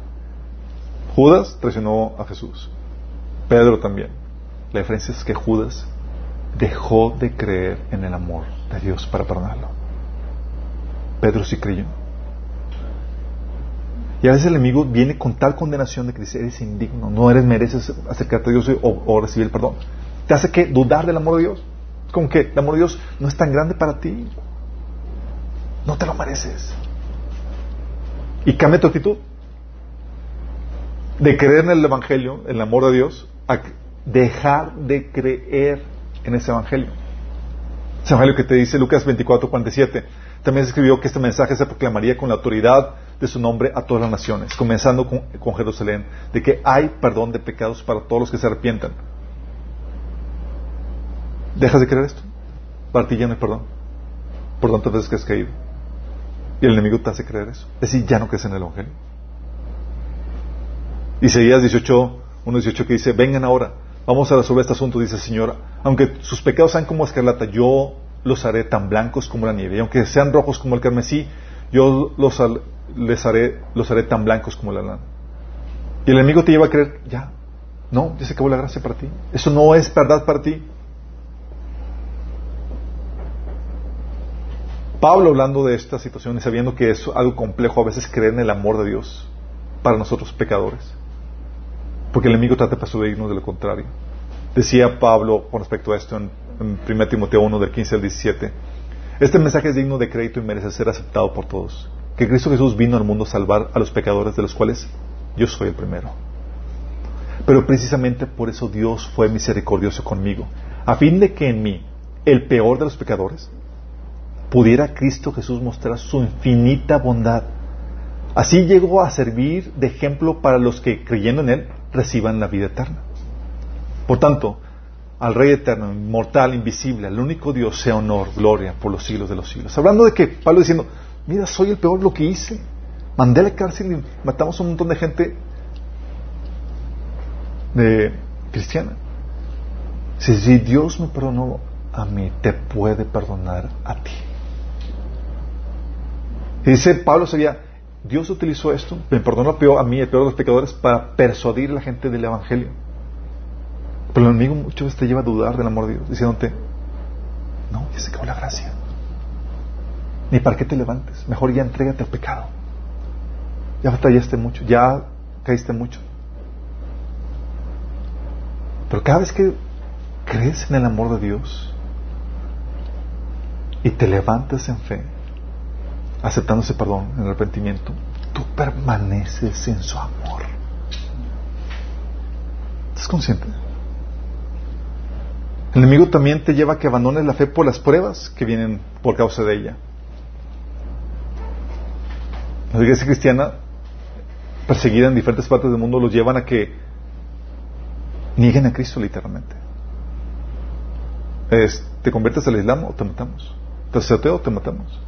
Judas traicionó a Jesús. Pedro también. La diferencia es que Judas dejó de creer en el amor de Dios para perdonarlo. Pedro sí creyó. Y a veces el enemigo viene con tal condenación de que dice, eres indigno, no eres, mereces acercarte a Dios o, recibir el perdón. Te hace que dudar del amor de Dios. Como que el amor de Dios no es tan grande para ti. No te lo mereces. Y cambia tu actitud. De creer en el Evangelio, en el amor de Dios, a dejar de creer en ese Evangelio. Ese Evangelio que te dice Lucas 24, 47. También se escribió que este mensaje se proclamaría con la autoridad de su nombre a todas las naciones, comenzando con, Jerusalén, de que hay perdón de pecados para todos los que se arrepientan. Dejas de creer esto. Para ti ya perdón. Por tantas veces que has caído. Y el enemigo te hace creer eso. Es decir, ya no crees en el Evangelio. Isaías 18, 1, 18 que dice, vengan ahora, vamos a resolver este asunto, dice el Señor. Aunque sus pecados sean como escarlata, yo los haré tan blancos como la nieve. Y aunque sean rojos como el carmesí, yo los, les haré, los haré tan blancos como la lana. Y el enemigo te lleva a creer, ya, no, ya se acabó la gracia para ti. Eso no es verdad para ti. Pablo hablando de esta situación y sabiendo que es algo complejo a veces creer en el amor de Dios para nosotros pecadores. Porque el enemigo trata de persuadirnos de lo contrario. Decía Pablo con respecto a esto en, 1 Timoteo 1 del 15 al 17. Este mensaje es digno de crédito y merece ser aceptado por todos. Que Cristo Jesús vino al mundo a salvar a los pecadores de los cuales yo soy el primero. Pero precisamente por eso Dios fue misericordioso conmigo, a fin de que en mí, el peor de los pecadores, pudiera Cristo Jesús mostrar su infinita bondad. Así llegó a servir de ejemplo para los que, creyendo en Él, reciban la vida eterna. Por tanto, al Rey eterno, inmortal, invisible, al único Dios, sea honor, gloria por los siglos de los siglos. Hablando de que Pablo diciendo, mira, soy el peor lo que hice. Mandé la cárcel y matamos a un montón de gente de cristiana. Si, Dios me perdonó a mí, te puede perdonar a ti. Y dice Pablo sería, Dios utilizó esto, me perdonó a mí, el peor de los pecadores, para persuadir a la gente del Evangelio. Pero el enemigo muchas veces te lleva a dudar del amor de Dios, diciéndote, no, ya se acabó la gracia. Ni para qué te levantes, mejor ya entrégate al pecado. Ya batallaste mucho, ya caíste mucho. Pero cada vez que crees en el amor de Dios y te levantas en fe, aceptando ese perdón, en arrepentimiento, tú permaneces en su amor. ¿Estás consciente? El enemigo también te lleva a que abandones la fe por las pruebas que vienen por causa de ella. La iglesia cristiana, perseguida en diferentes partes del mundo, los llevan a que nieguen a Cristo literalmente. ¿Te conviertes al Islam o te matamos? ¿Te haces ateo o te matamos?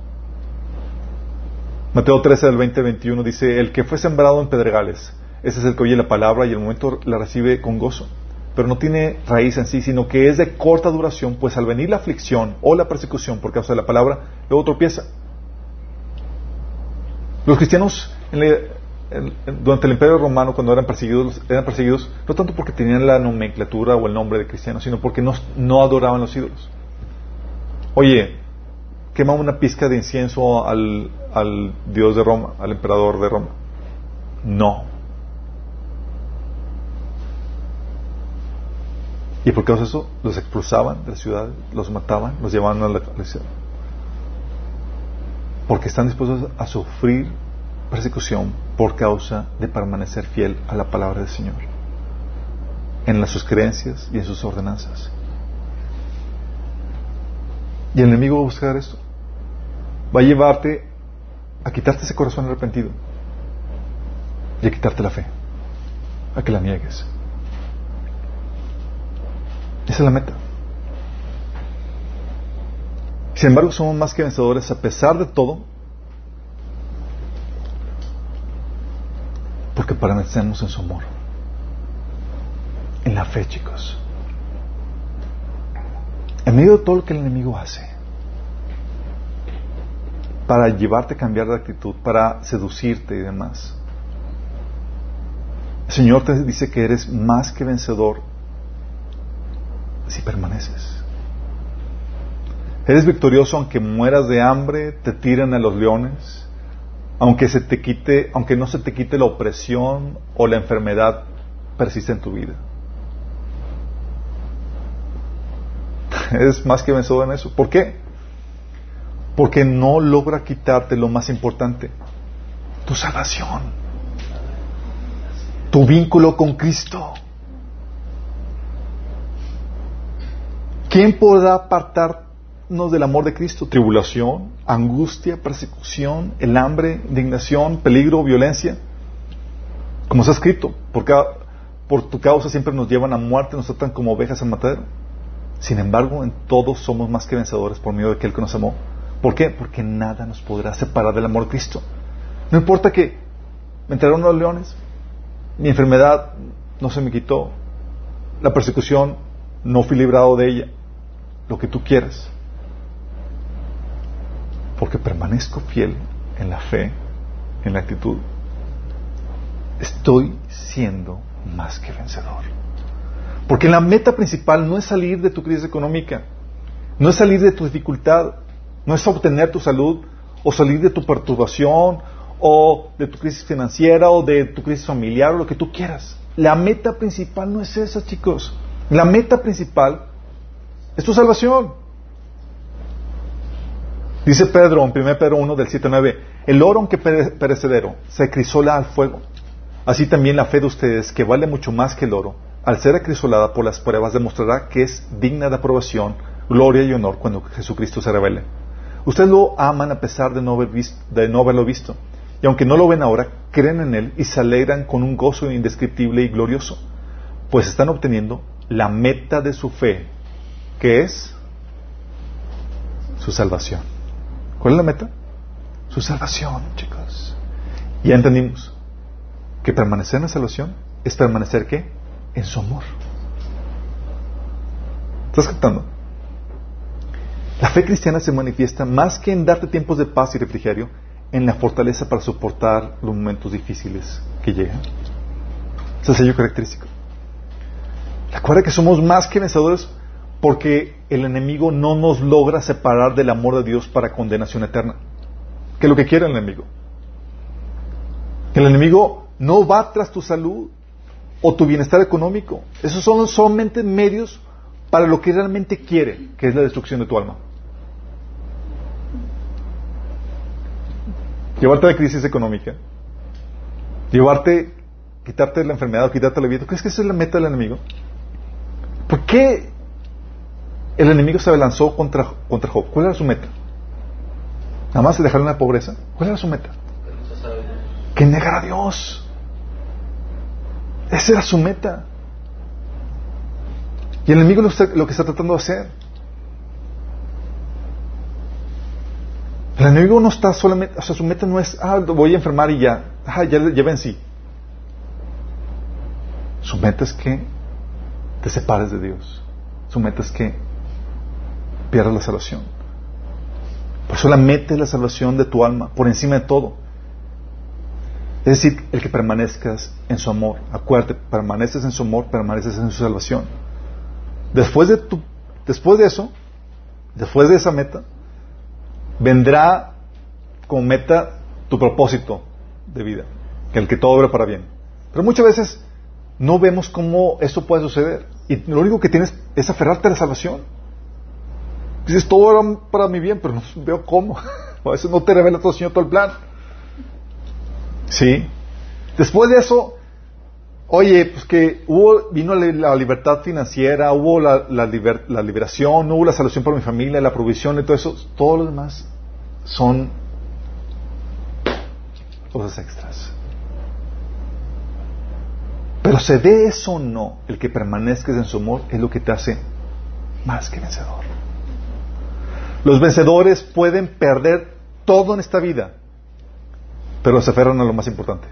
Mateo 13 del 20 21 dice, el que fue sembrado en pedregales, ese es el que oye la palabra y el momento la recibe con gozo, pero no tiene raíz en sí, sino que es de corta duración, pues al venir la aflicción o la persecución por causa de la palabra, luego tropieza. Los cristianos durante el Imperio Romano, cuando eran perseguidos, eran perseguidos no tanto porque tenían la nomenclatura o el nombre de cristianos, sino porque no, no adoraban los ídolos. Oye, quema una pizca de incienso al, al dios de Roma, al emperador de Roma. No. Y por causa de eso, los expulsaban de la ciudad, los mataban, los llevaban a la ciudad. Porque están dispuestos a sufrir persecución por causa de permanecer fiel a la palabra del Señor, en las sus creencias y en sus ordenanzas. Y el enemigo va a buscar esto. Va a llevarte a quitarte ese corazón arrepentido y a quitarte la fe, a que la niegues. Esa es la meta. Sin embargo, somos más que vencedores a pesar de todo porque permanecemos en su amor. En la fe, chicos. En medio de todo lo que el enemigo hace, para llevarte a cambiar de actitud, para seducirte y demás. El Señor te dice que eres más que vencedor si permaneces. Eres victorioso aunque mueras de hambre, te tiran a los leones, aunque se te quite, aunque no se te quite la opresión o la enfermedad persiste en tu vida. Es más que vencedor en eso. ¿Por qué? Porque no logra quitarte lo más importante, tu salvación, tu vínculo con Cristo. ¿Quién podrá apartar del amor de Cristo, tribulación, angustia, persecución, el hambre, indignación, peligro, violencia. Como está escrito, por, por tu causa siempre nos llevan a muerte, nos tratan como ovejas al matadero. Sin embargo, en todos somos más que vencedores por medio de aquel que nos amó. ¿Por qué? Porque nada nos podrá separar del amor de Cristo. No importa que me entraron los leones, mi enfermedad no se me quitó, la persecución no fui librado de ella, lo que tú quieras. Porque permanezco fiel en la fe, en la actitud. Estoy siendo más que vencedor. Porque la meta principal no es salir de tu crisis económica, no es salir de tu dificultad, no es obtener tu salud o salir de tu perturbación o de tu crisis financiera o de tu crisis familiar o lo que tú quieras. La meta principal no es esa, chicos. La meta principal es tu salvación. Dice Pedro en 1 Pedro 1 del 7 9, el oro aunque perecedero se crisola al fuego. Así también la fe de ustedes, que vale mucho más que el oro, al ser acrisolada por las pruebas, demostrará que es digna de aprobación, gloria y honor cuando Jesucristo se revele. Ustedes lo aman a pesar de no, haber visto, de no haberlo visto. Y aunque no lo ven ahora, creen en Él y se alegran con un gozo indescriptible y glorioso, pues están obteniendo la meta de su fe, que es su salvación. ¿Cuál es la meta? Su salvación, chicos. Ya entendimos que permanecer en la salvación es permanecer qué? En su amor. ¿Estás captando? La fe cristiana se manifiesta más que en darte tiempos de paz y refrigerio, en la fortaleza para soportar los momentos difíciles que llegan. Ese es el sello característico. Recuerda que somos más que vencedores porque el enemigo no nos logra separar del amor de Dios para condenación eterna. Que es lo que quiere el enemigo. Que el enemigo no va tras tu salud o tu bienestar económico. Esos son solamente medios para lo que realmente quiere, que es la destrucción de tu alma. Llevarte a la crisis económica, llevarte, quitarte la enfermedad, quitarte la vida. ¿Crees que esa es la meta del enemigo? ¿Por qué el enemigo se lanzó contra, contra Job? ¿Cuál era su meta? Nada más se dejaron en la pobreza. ¿Cuál era su meta? Que negara a Dios. Esa era su meta. Y el enemigo lo que está tratando de hacer. El enemigo no está solamente, o sea, su meta no es, ah, voy a enfermar y ya, ah, ya, ya vencí. Su meta es que te separes de Dios. Su meta es que pierdas la salvación. Por eso la meta es la salvación de tu alma, por encima de todo. Es decir, el que permanezcas en su amor. Acuérdate, permaneces en su amor, permaneces en su salvación. Después de, tu, después de eso, después de esa meta, vendrá como meta tu propósito de vida, que el que todo obra para bien. Pero muchas veces no vemos cómo eso puede suceder. Y lo único que tienes es aferrarte a la salvación. Dices, todo era para mi bien, pero no veo cómo. A veces no te revela todo el Señor todo el plan. Sí. Después de eso, oye, pues que hubo, vino la libertad financiera, hubo la, la, liberación, hubo la salvación para mi familia, la provisión y todo eso. Todo lo demás son cosas extras. Pero se ve eso o no, el que permanezcas en su amor es lo que te hace más que vencedor. Los vencedores pueden perder todo en esta vida, pero se aferran a lo más importante,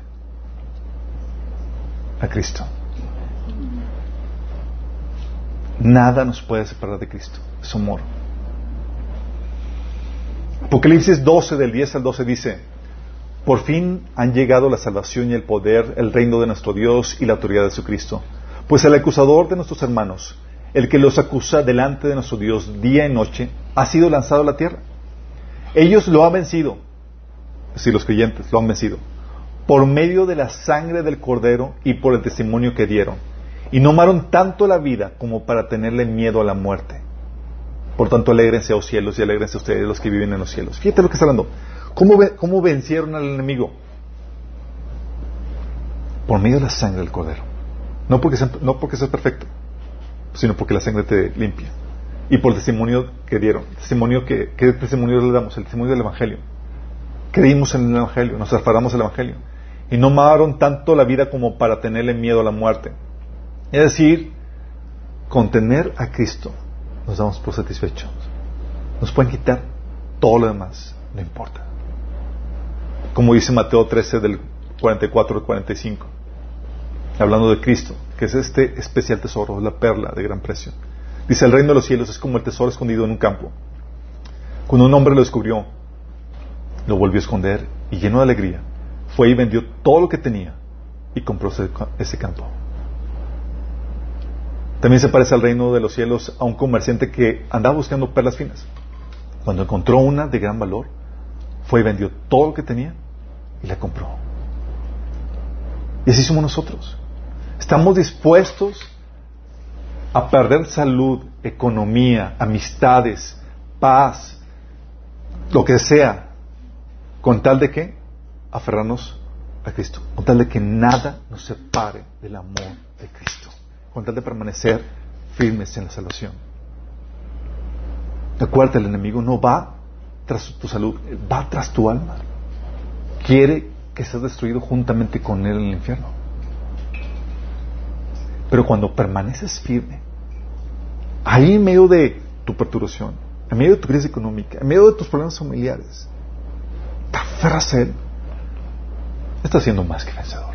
a Cristo. Nada nos puede separar de Cristo, su amor. Apocalipsis 12 del 10 al 12 dice, por fin han llegado la salvación y el poder, el reino de nuestro Dios y la autoridad de su Cristo. Pues el acusador de nuestros hermanos, el que los acusa delante de nuestro Dios día y noche, ha sido lanzado a la tierra. Ellos lo han vencido, si los creyentes lo han vencido, por medio de la sangre del cordero y por el testimonio que dieron. Y no amaron tanto la vida como para tenerle miedo a la muerte. Por tanto, alégrense a los cielos y alégrense ustedes los que viven en los cielos. Fíjate lo que está hablando. ¿Cómo, ¿Cómo vencieron al enemigo? Por medio de la sangre del cordero. No porque, sea, no porque seas perfecto, sino porque la sangre te limpia. Y por el testimonio que dieron. Testimonio que, ¿Qué testimonio le damos? El testimonio del Evangelio. Creímos en el Evangelio, nos aferramos al Evangelio. Y no amaron tanto la vida como para tenerle miedo a la muerte. Es decir, con tener a Cristo nos damos por satisfechos. Nos pueden quitar todo lo demás, no importa. Como dice Mateo 13 del 44 al 45, hablando de Cristo, que es este especial tesoro, la perla de gran precio. Dice, el reino de los cielos es como el tesoro escondido en un campo. Cuando un hombre lo descubrió, lo volvió a esconder y lleno de alegría, fue y vendió todo lo que tenía y compró ese campo. También se parece al reino de los cielos a un comerciante que andaba buscando perlas finas. Cuando encontró una de gran valor, fue y vendió todo lo que tenía y la compró. Y así somos nosotros. Estamos dispuestos a perder salud, economía, amistades, paz, lo que sea, con tal de que aferrarnos a Cristo, con tal de que nada nos separe del amor de Cristo, con tal de permanecer firmes en la salvación. Acuérdate, el enemigo no va tras tu salud, va tras tu alma. Quiere que seas destruido juntamente con él en el infierno. Pero cuando permaneces firme, ahí en medio de tu perturbación, en medio de tu crisis económica, en medio de tus problemas familiares, te aferras a Él, estás siendo más que vencedor.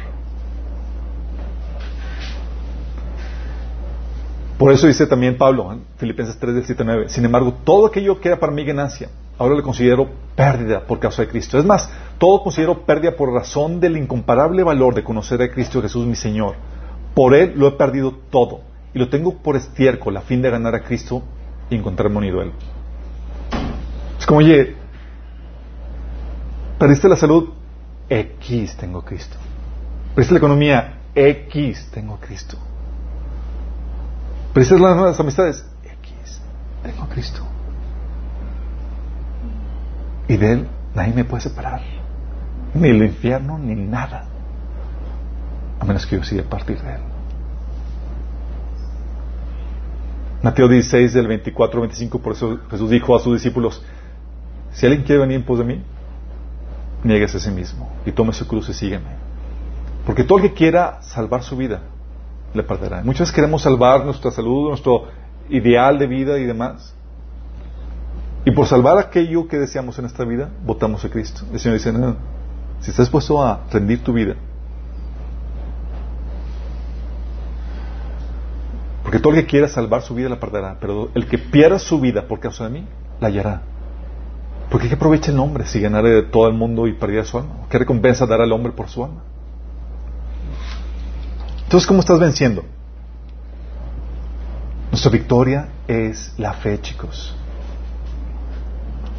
Por eso dice también Pablo, en Filipenses 3, 7, 9, sin embargo, todo aquello que era para mí ganancia, ahora lo considero pérdida por causa de Cristo. Es más, todo considero pérdida por razón del incomparable valor de conocer a Cristo Jesús mi Señor. Por Él lo he perdido todo y lo tengo por estiércol a fin de ganar a Cristo y encontrarme unido a Él. Es como, oye, perdiste la salud, X tengo Cristo. Perdiste la economía, X tengo Cristo. Perdiste las nuevas amistades, X tengo Cristo. Y de Él nadie me puede separar. Ni el infierno, ni nada. A menos que yo siga a partir de Él. Mateo 16, del 24 al 25, por eso Jesús dijo a sus discípulos, si alguien quiere venir en pos de mí, nieguese a sí mismo y tome su cruz y sígueme. Porque todo el que quiera salvar su vida, le perderá. Muchas veces queremos salvar nuestra salud, nuestro ideal de vida y demás. Y por salvar aquello que deseamos en esta vida, votamos a Cristo. El Señor dice, si estás dispuesto a rendir tu vida, Porque todo el que quiera salvar su vida la perderá, pero el que pierda su vida por causa de mí, la hallará. Porque ¿qué aprovecha el hombre si ganara de todo el mundo y perdiera su alma? ¿Qué recompensa dará al hombre por su alma? Entonces, ¿cómo estás venciendo? Nuestra victoria es la fe, chicos.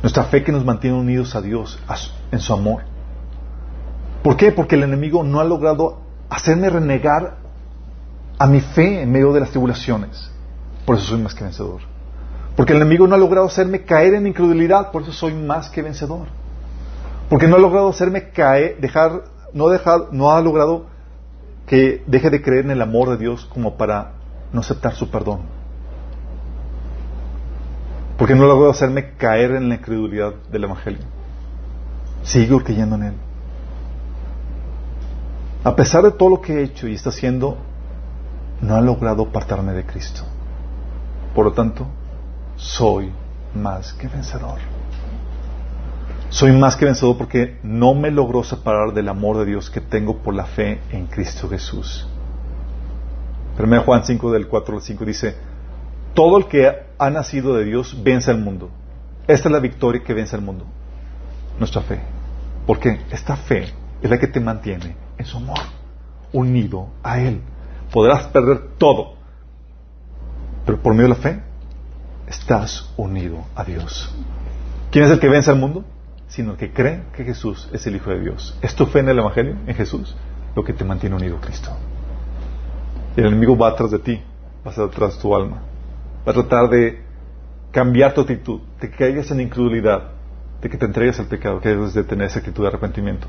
Nuestra fe que nos mantiene unidos a Dios en su amor. ¿Por qué? Porque el enemigo no ha logrado hacerme renegar a mi fe en medio de las tribulaciones. Por eso soy más que vencedor. Porque el enemigo no ha logrado hacerme caer en incredulidad, por eso soy más que vencedor. Porque no ha logrado hacerme caer, dejar, no, dejar, no ha logrado que deje de creer en el amor de Dios como para no aceptar su perdón. Porque no ha logrado hacerme caer en la incredulidad del Evangelio. Sigo creyendo en Él. A pesar de todo lo que he hecho y está haciendo, no ha logrado apartarme de Cristo. Por lo tanto, soy más que vencedor. Soy más que vencedor porque no me logró separar del amor de Dios que tengo por la fe en Cristo Jesús. 1 Juan 5 del 4 al 5 dice, todo el que ha nacido de Dios vence al mundo. Esta es la victoria que vence al mundo. Nuestra fe. Porque esta fe es la que te mantiene en su amor, unido a Él podrás perder todo. Pero por medio de la fe, estás unido a Dios. ¿Quién es el que vence al mundo? Sino el que cree que Jesús es el Hijo de Dios. ¿Es tu fe en el Evangelio, en Jesús, lo que te mantiene unido a Cristo? El enemigo va atrás de ti, va atrás de tu alma. Va a tratar de cambiar tu actitud, de que caigas en incredulidad, de que te entregues al pecado, que debes de tener esa actitud de arrepentimiento.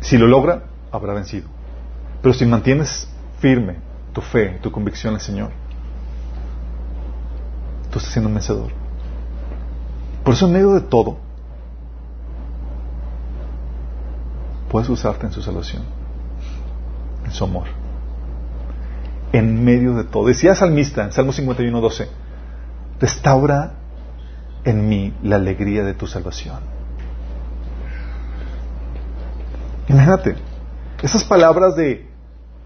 Si lo logra, habrá vencido. Pero si mantienes firme tu fe, tu convicción en el Señor, tú estás siendo un vencedor. Por eso en medio de todo, puedes usarte en su salvación, en su amor. En medio de todo. Decía salmista en Salmo 51, 12, restaura en mí la alegría de tu salvación. Imagínate, esas palabras de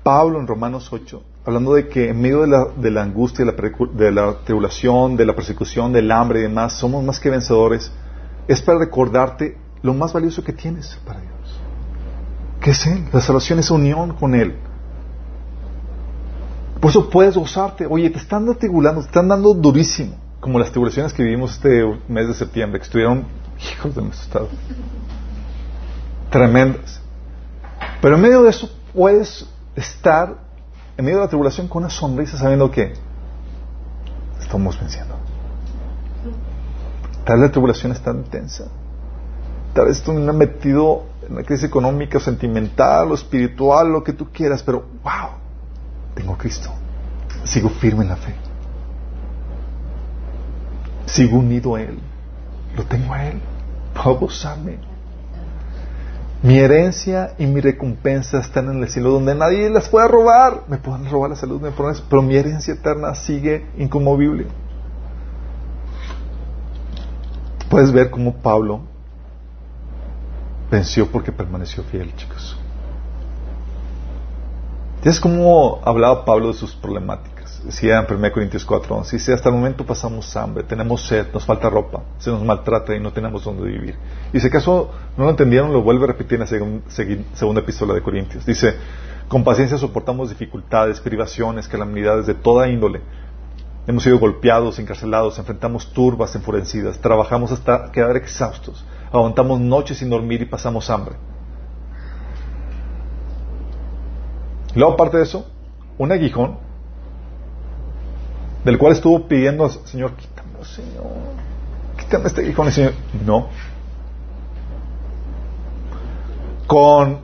Pablo en Romanos 8, hablando de que en medio de la, de la angustia, de la, de la tribulación, de la persecución, del hambre y demás, somos más que vencedores, es para recordarte lo más valioso que tienes para Dios. Que es Él. La salvación es unión con Él. Por eso puedes gozarte. Oye, te están atribulando, te están dando durísimo. Como las tribulaciones que vivimos este mes de septiembre, que estuvieron, hijos de nuestro estado. Tremendas. Pero en medio de eso puedes estar, en medio de la tribulación, con una sonrisa sabiendo que estamos venciendo. Tal vez la tribulación es tan intensa. Tal vez tú me has metido en una crisis económica, sentimental o espiritual, lo que tú quieras, pero wow, tengo a Cristo. Sigo firme en la fe. Sigo unido a Él. Lo tengo a Él. Puedo gozarme. Mi herencia y mi recompensa están en el cielo donde nadie las puede robar. Me pueden robar la salud, me pueden, pero mi herencia eterna sigue inconmovible. Puedes ver cómo Pablo venció porque permaneció fiel, chicos. ¿Tienes cómo hablaba Pablo de sus problemáticas? Decía en 1 Corintios 4, dice, hasta el momento pasamos hambre, tenemos sed, nos falta ropa, se nos maltrata y no tenemos dónde vivir. Y si acaso no lo entendieron, lo vuelve a repetir en la segunda epístola de Corintios. Dice, con paciencia soportamos dificultades, privaciones, calamidades de toda índole. Hemos sido golpeados, encarcelados, enfrentamos turbas enfurecidas, trabajamos hasta quedar exhaustos, aguantamos noches sin dormir y pasamos hambre. Luego, aparte de eso, un aguijón, del cual estuvo pidiendo Señor, quítame, Señor, quítame este aguijón, y Señor, no. Con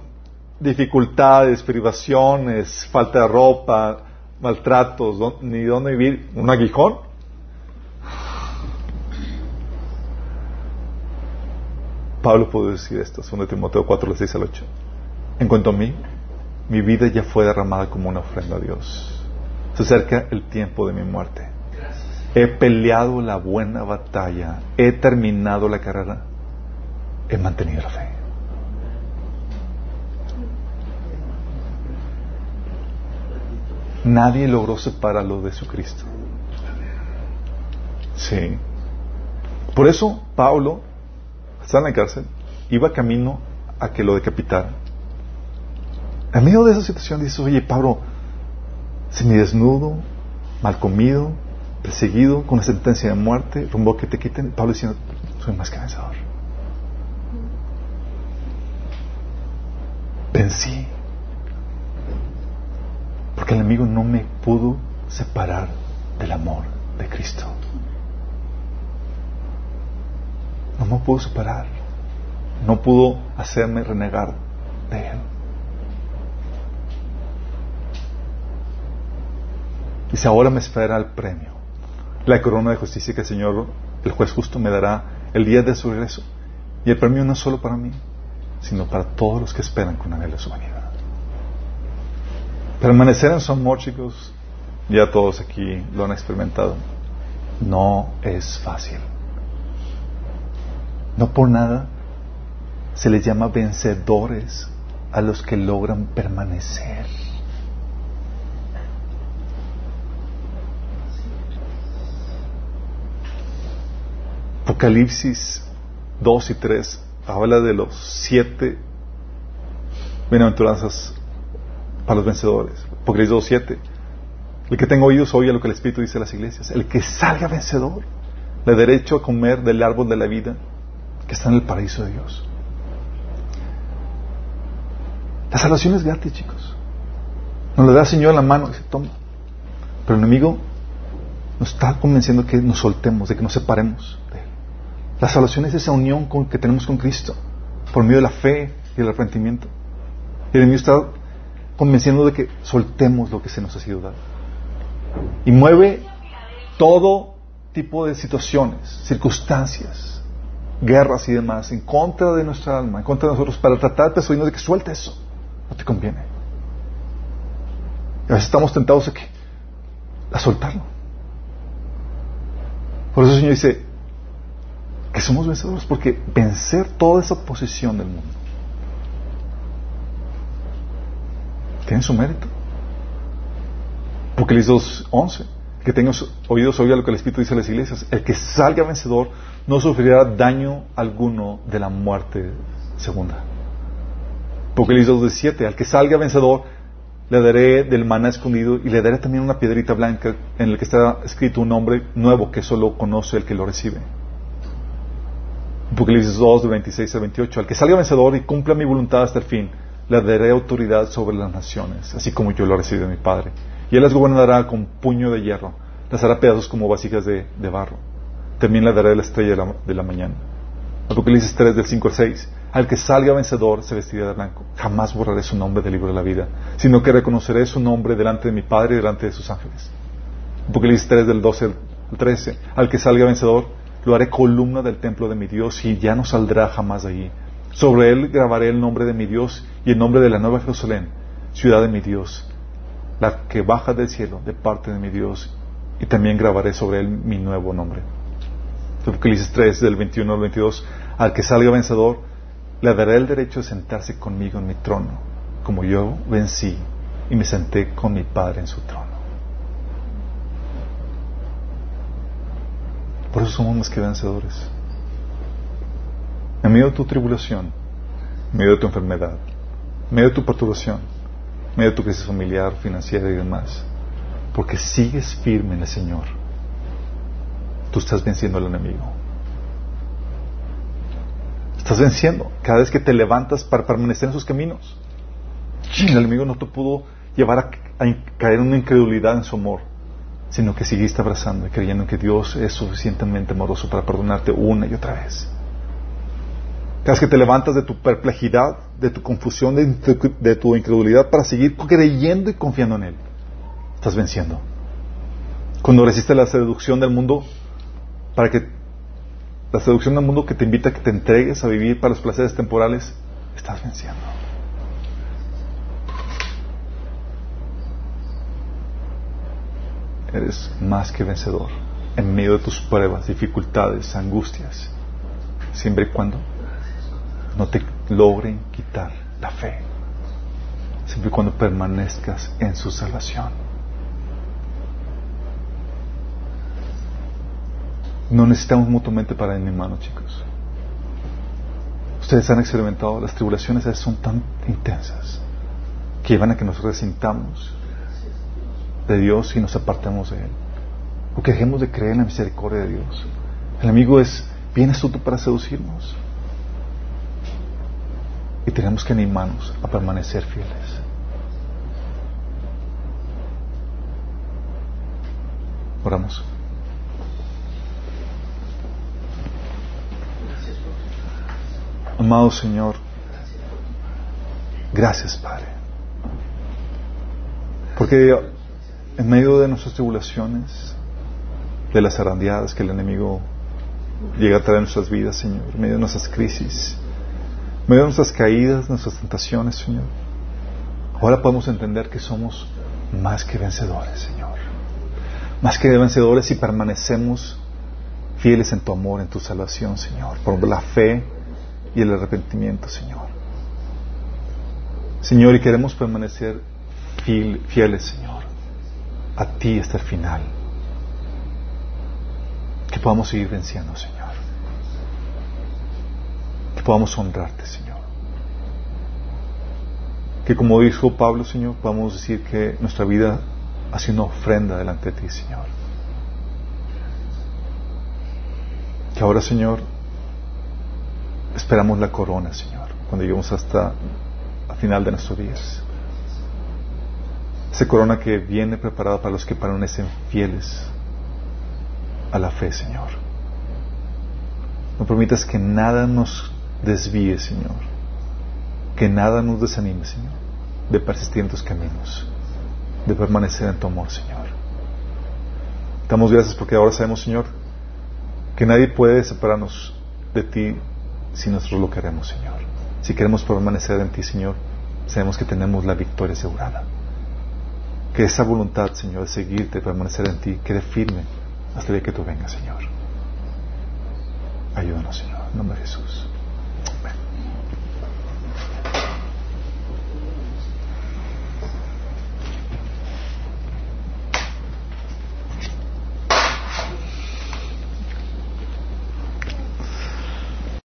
dificultades, privaciones, falta de ropa, maltratos, ni dónde vivir, un aguijón. Pablo pudo decir esto, 2 Timoteo 4, 6 al 8. En cuanto a mí, mi vida ya fue derramada como una ofrenda a Dios. Se acerca el tiempo de mi muerte. He peleado la buena batalla, he terminado la carrera, he mantenido la fe. Nadie logró separarlo de su Cristo. Sí. Por eso Pablo, está en la cárcel, iba camino a que lo decapitaran. En medio de esa situación dices, oye, Pablo, si me desnudo, mal comido, perseguido, con una sentencia de muerte, rumbo que te quiten, Pablo diciendo, soy más que vencedor. Vencí. Porque el enemigo no me pudo separar del amor de Cristo. No me pudo separar. No pudo hacerme renegar de Él. Dice, ahora me espera el premio, la corona de justicia que el Señor, el juez justo, me dará el día de su regreso. Y el premio no es solo para mí, sino para todos los que esperan con anhelo su venida. Permanecer en su amor, chicos, ya todos aquí lo han experimentado, no es fácil. No por nada se les llama vencedores a los que logran permanecer. Apocalipsis 2 y 3 habla de los siete bienaventuranzas para los vencedores. Apocalipsis 2, 7. El que tenga oídos oye lo que el Espíritu dice a las iglesias. El que salga vencedor le derecho a comer del árbol de la vida que está en el paraíso de Dios. La salvación es gratis, chicos. Nos lo da el Señor la mano y dice, toma. Pero el enemigo nos está convenciendo que nos soltemos, de que nos separemos de Él. La salvación es esa unión que tenemos con Cristo, por medio de la fe y el arrepentimiento. Y el enemigo está convenciendo de que soltemos lo que se nos ha sido dado. Y mueve todo tipo de situaciones, circunstancias, guerras y demás en contra de nuestra alma, en contra de nosotros, para tratar de persuadirnos de que suelte eso. No te conviene. Y a veces estamos tentados a, que, a soltarlo. Por eso el Señor dice que somos vencedores, porque vencer toda esa oposición del mundo tiene su mérito. Apocalipsis 2.11 que tenga oídos oiga lo que el Espíritu dice a las iglesias. El que salga vencedor no sufrirá daño alguno de la muerte segunda. Apocalipsis 2.17 Al que salga vencedor le daré del maná escondido y le daré también una piedrita blanca en la que está escrito un nombre nuevo que solo conoce el que lo recibe. Apocalipsis 2, de 26 al 28. Al que salga vencedor y cumpla mi voluntad hasta el fin, le daré autoridad sobre las naciones, así como yo lo recibí de mi Padre. Y él las gobernará con puño de hierro, las hará pedazos como vasijas de, barro. También le daré la estrella de la, de la mañana. Apocalipsis 3, del 5 al 6. Al que salga vencedor se vestirá de blanco. Jamás borraré su nombre del libro de la vida, sino que reconoceré su nombre delante de mi Padre y delante de sus ángeles. Apocalipsis 3, del 12 al 13. Al que salga vencedor, lo haré columna del templo de mi Dios y ya no saldrá jamás de allí. Sobre él grabaré el nombre de mi Dios y el nombre de la nueva Jerusalén, ciudad de mi Dios, la que baja del cielo de parte de mi Dios, y también grabaré sobre él mi nuevo nombre. Apocalipsis 3, del 21 al 22, al que salga vencedor, le daré el derecho de sentarse conmigo en mi trono, como yo vencí y me senté con mi Padre en su trono. Por eso somos más que vencedores. En medio de tu tribulación, en medio de tu enfermedad, en medio de tu perturbación, en medio de tu crisis familiar, financiera y demás, porque sigues firme en el Señor, tú estás venciendo al enemigo. Estás venciendo cada vez que te levantas para permanecer en sus caminos. El enemigo no te pudo llevar a, caer en una incredulidad en su amor sino que seguiste abrazando y creyendo que Dios es suficientemente amoroso para perdonarte una y otra vez. Cada vez que te levantas de tu perplejidad, de tu confusión, de tu, incredulidad para seguir creyendo y confiando en Él, estás venciendo. Cuando resistes la seducción del mundo, para que la seducción del mundo que te invita a que te entregues a vivir para los placeres temporales, estás venciendo. Eres más que vencedor en medio de tus pruebas, dificultades, angustias, siempre y cuando no te logren quitar la fe, siempre y cuando permanezcas en su salvación. No necesitamos mutuamente para mano, chicos. Ustedes han experimentado, las tribulaciones son tan intensas que llevan a que nos resintamos de Dios y nos apartemos de Él. Porque dejemos de creer en la misericordia de Dios. El amigo es bien astuto para seducirnos. Y tenemos que animarnos a permanecer fieles. Oramos. Amado Señor, gracias Padre. Porque en medio de nuestras tribulaciones, de las zarandeadas que el enemigo llega a traer en nuestras vidas, Señor, en medio de nuestras crisis, en medio de nuestras caídas, nuestras tentaciones, Señor. Ahora podemos entender que somos más que vencedores, Señor. Más que vencedores si permanecemos fieles en tu amor, en tu salvación, Señor, por la fe y el arrepentimiento, Señor. Señor, y queremos permanecer fieles, Señor a ti hasta el final. Que podamos seguir venciendo, Señor. Que podamos honrarte, Señor. Que como dijo Pablo, Señor, podamos decir que nuestra vida ha sido una ofrenda delante de ti, Señor. Que ahora, Señor, esperamos la corona, Señor, cuando lleguemos hasta el final de nuestros días. Esa corona que viene preparada para los que permanecen fieles a la fe, Señor. No permitas que nada nos desvíe, Señor. Que nada nos desanime, Señor, de persistir en tus caminos, de permanecer en tu amor, Señor. Damos gracias porque ahora sabemos, Señor, que nadie puede separarnos de ti si nosotros lo queremos, Señor. Si queremos permanecer en ti, Señor, sabemos que tenemos la victoria asegurada que esa voluntad, Señor, de seguirte, permanecer en ti, quede firme hasta el día que tú vengas, Señor. Ayúdanos, Señor, en nombre de Jesús.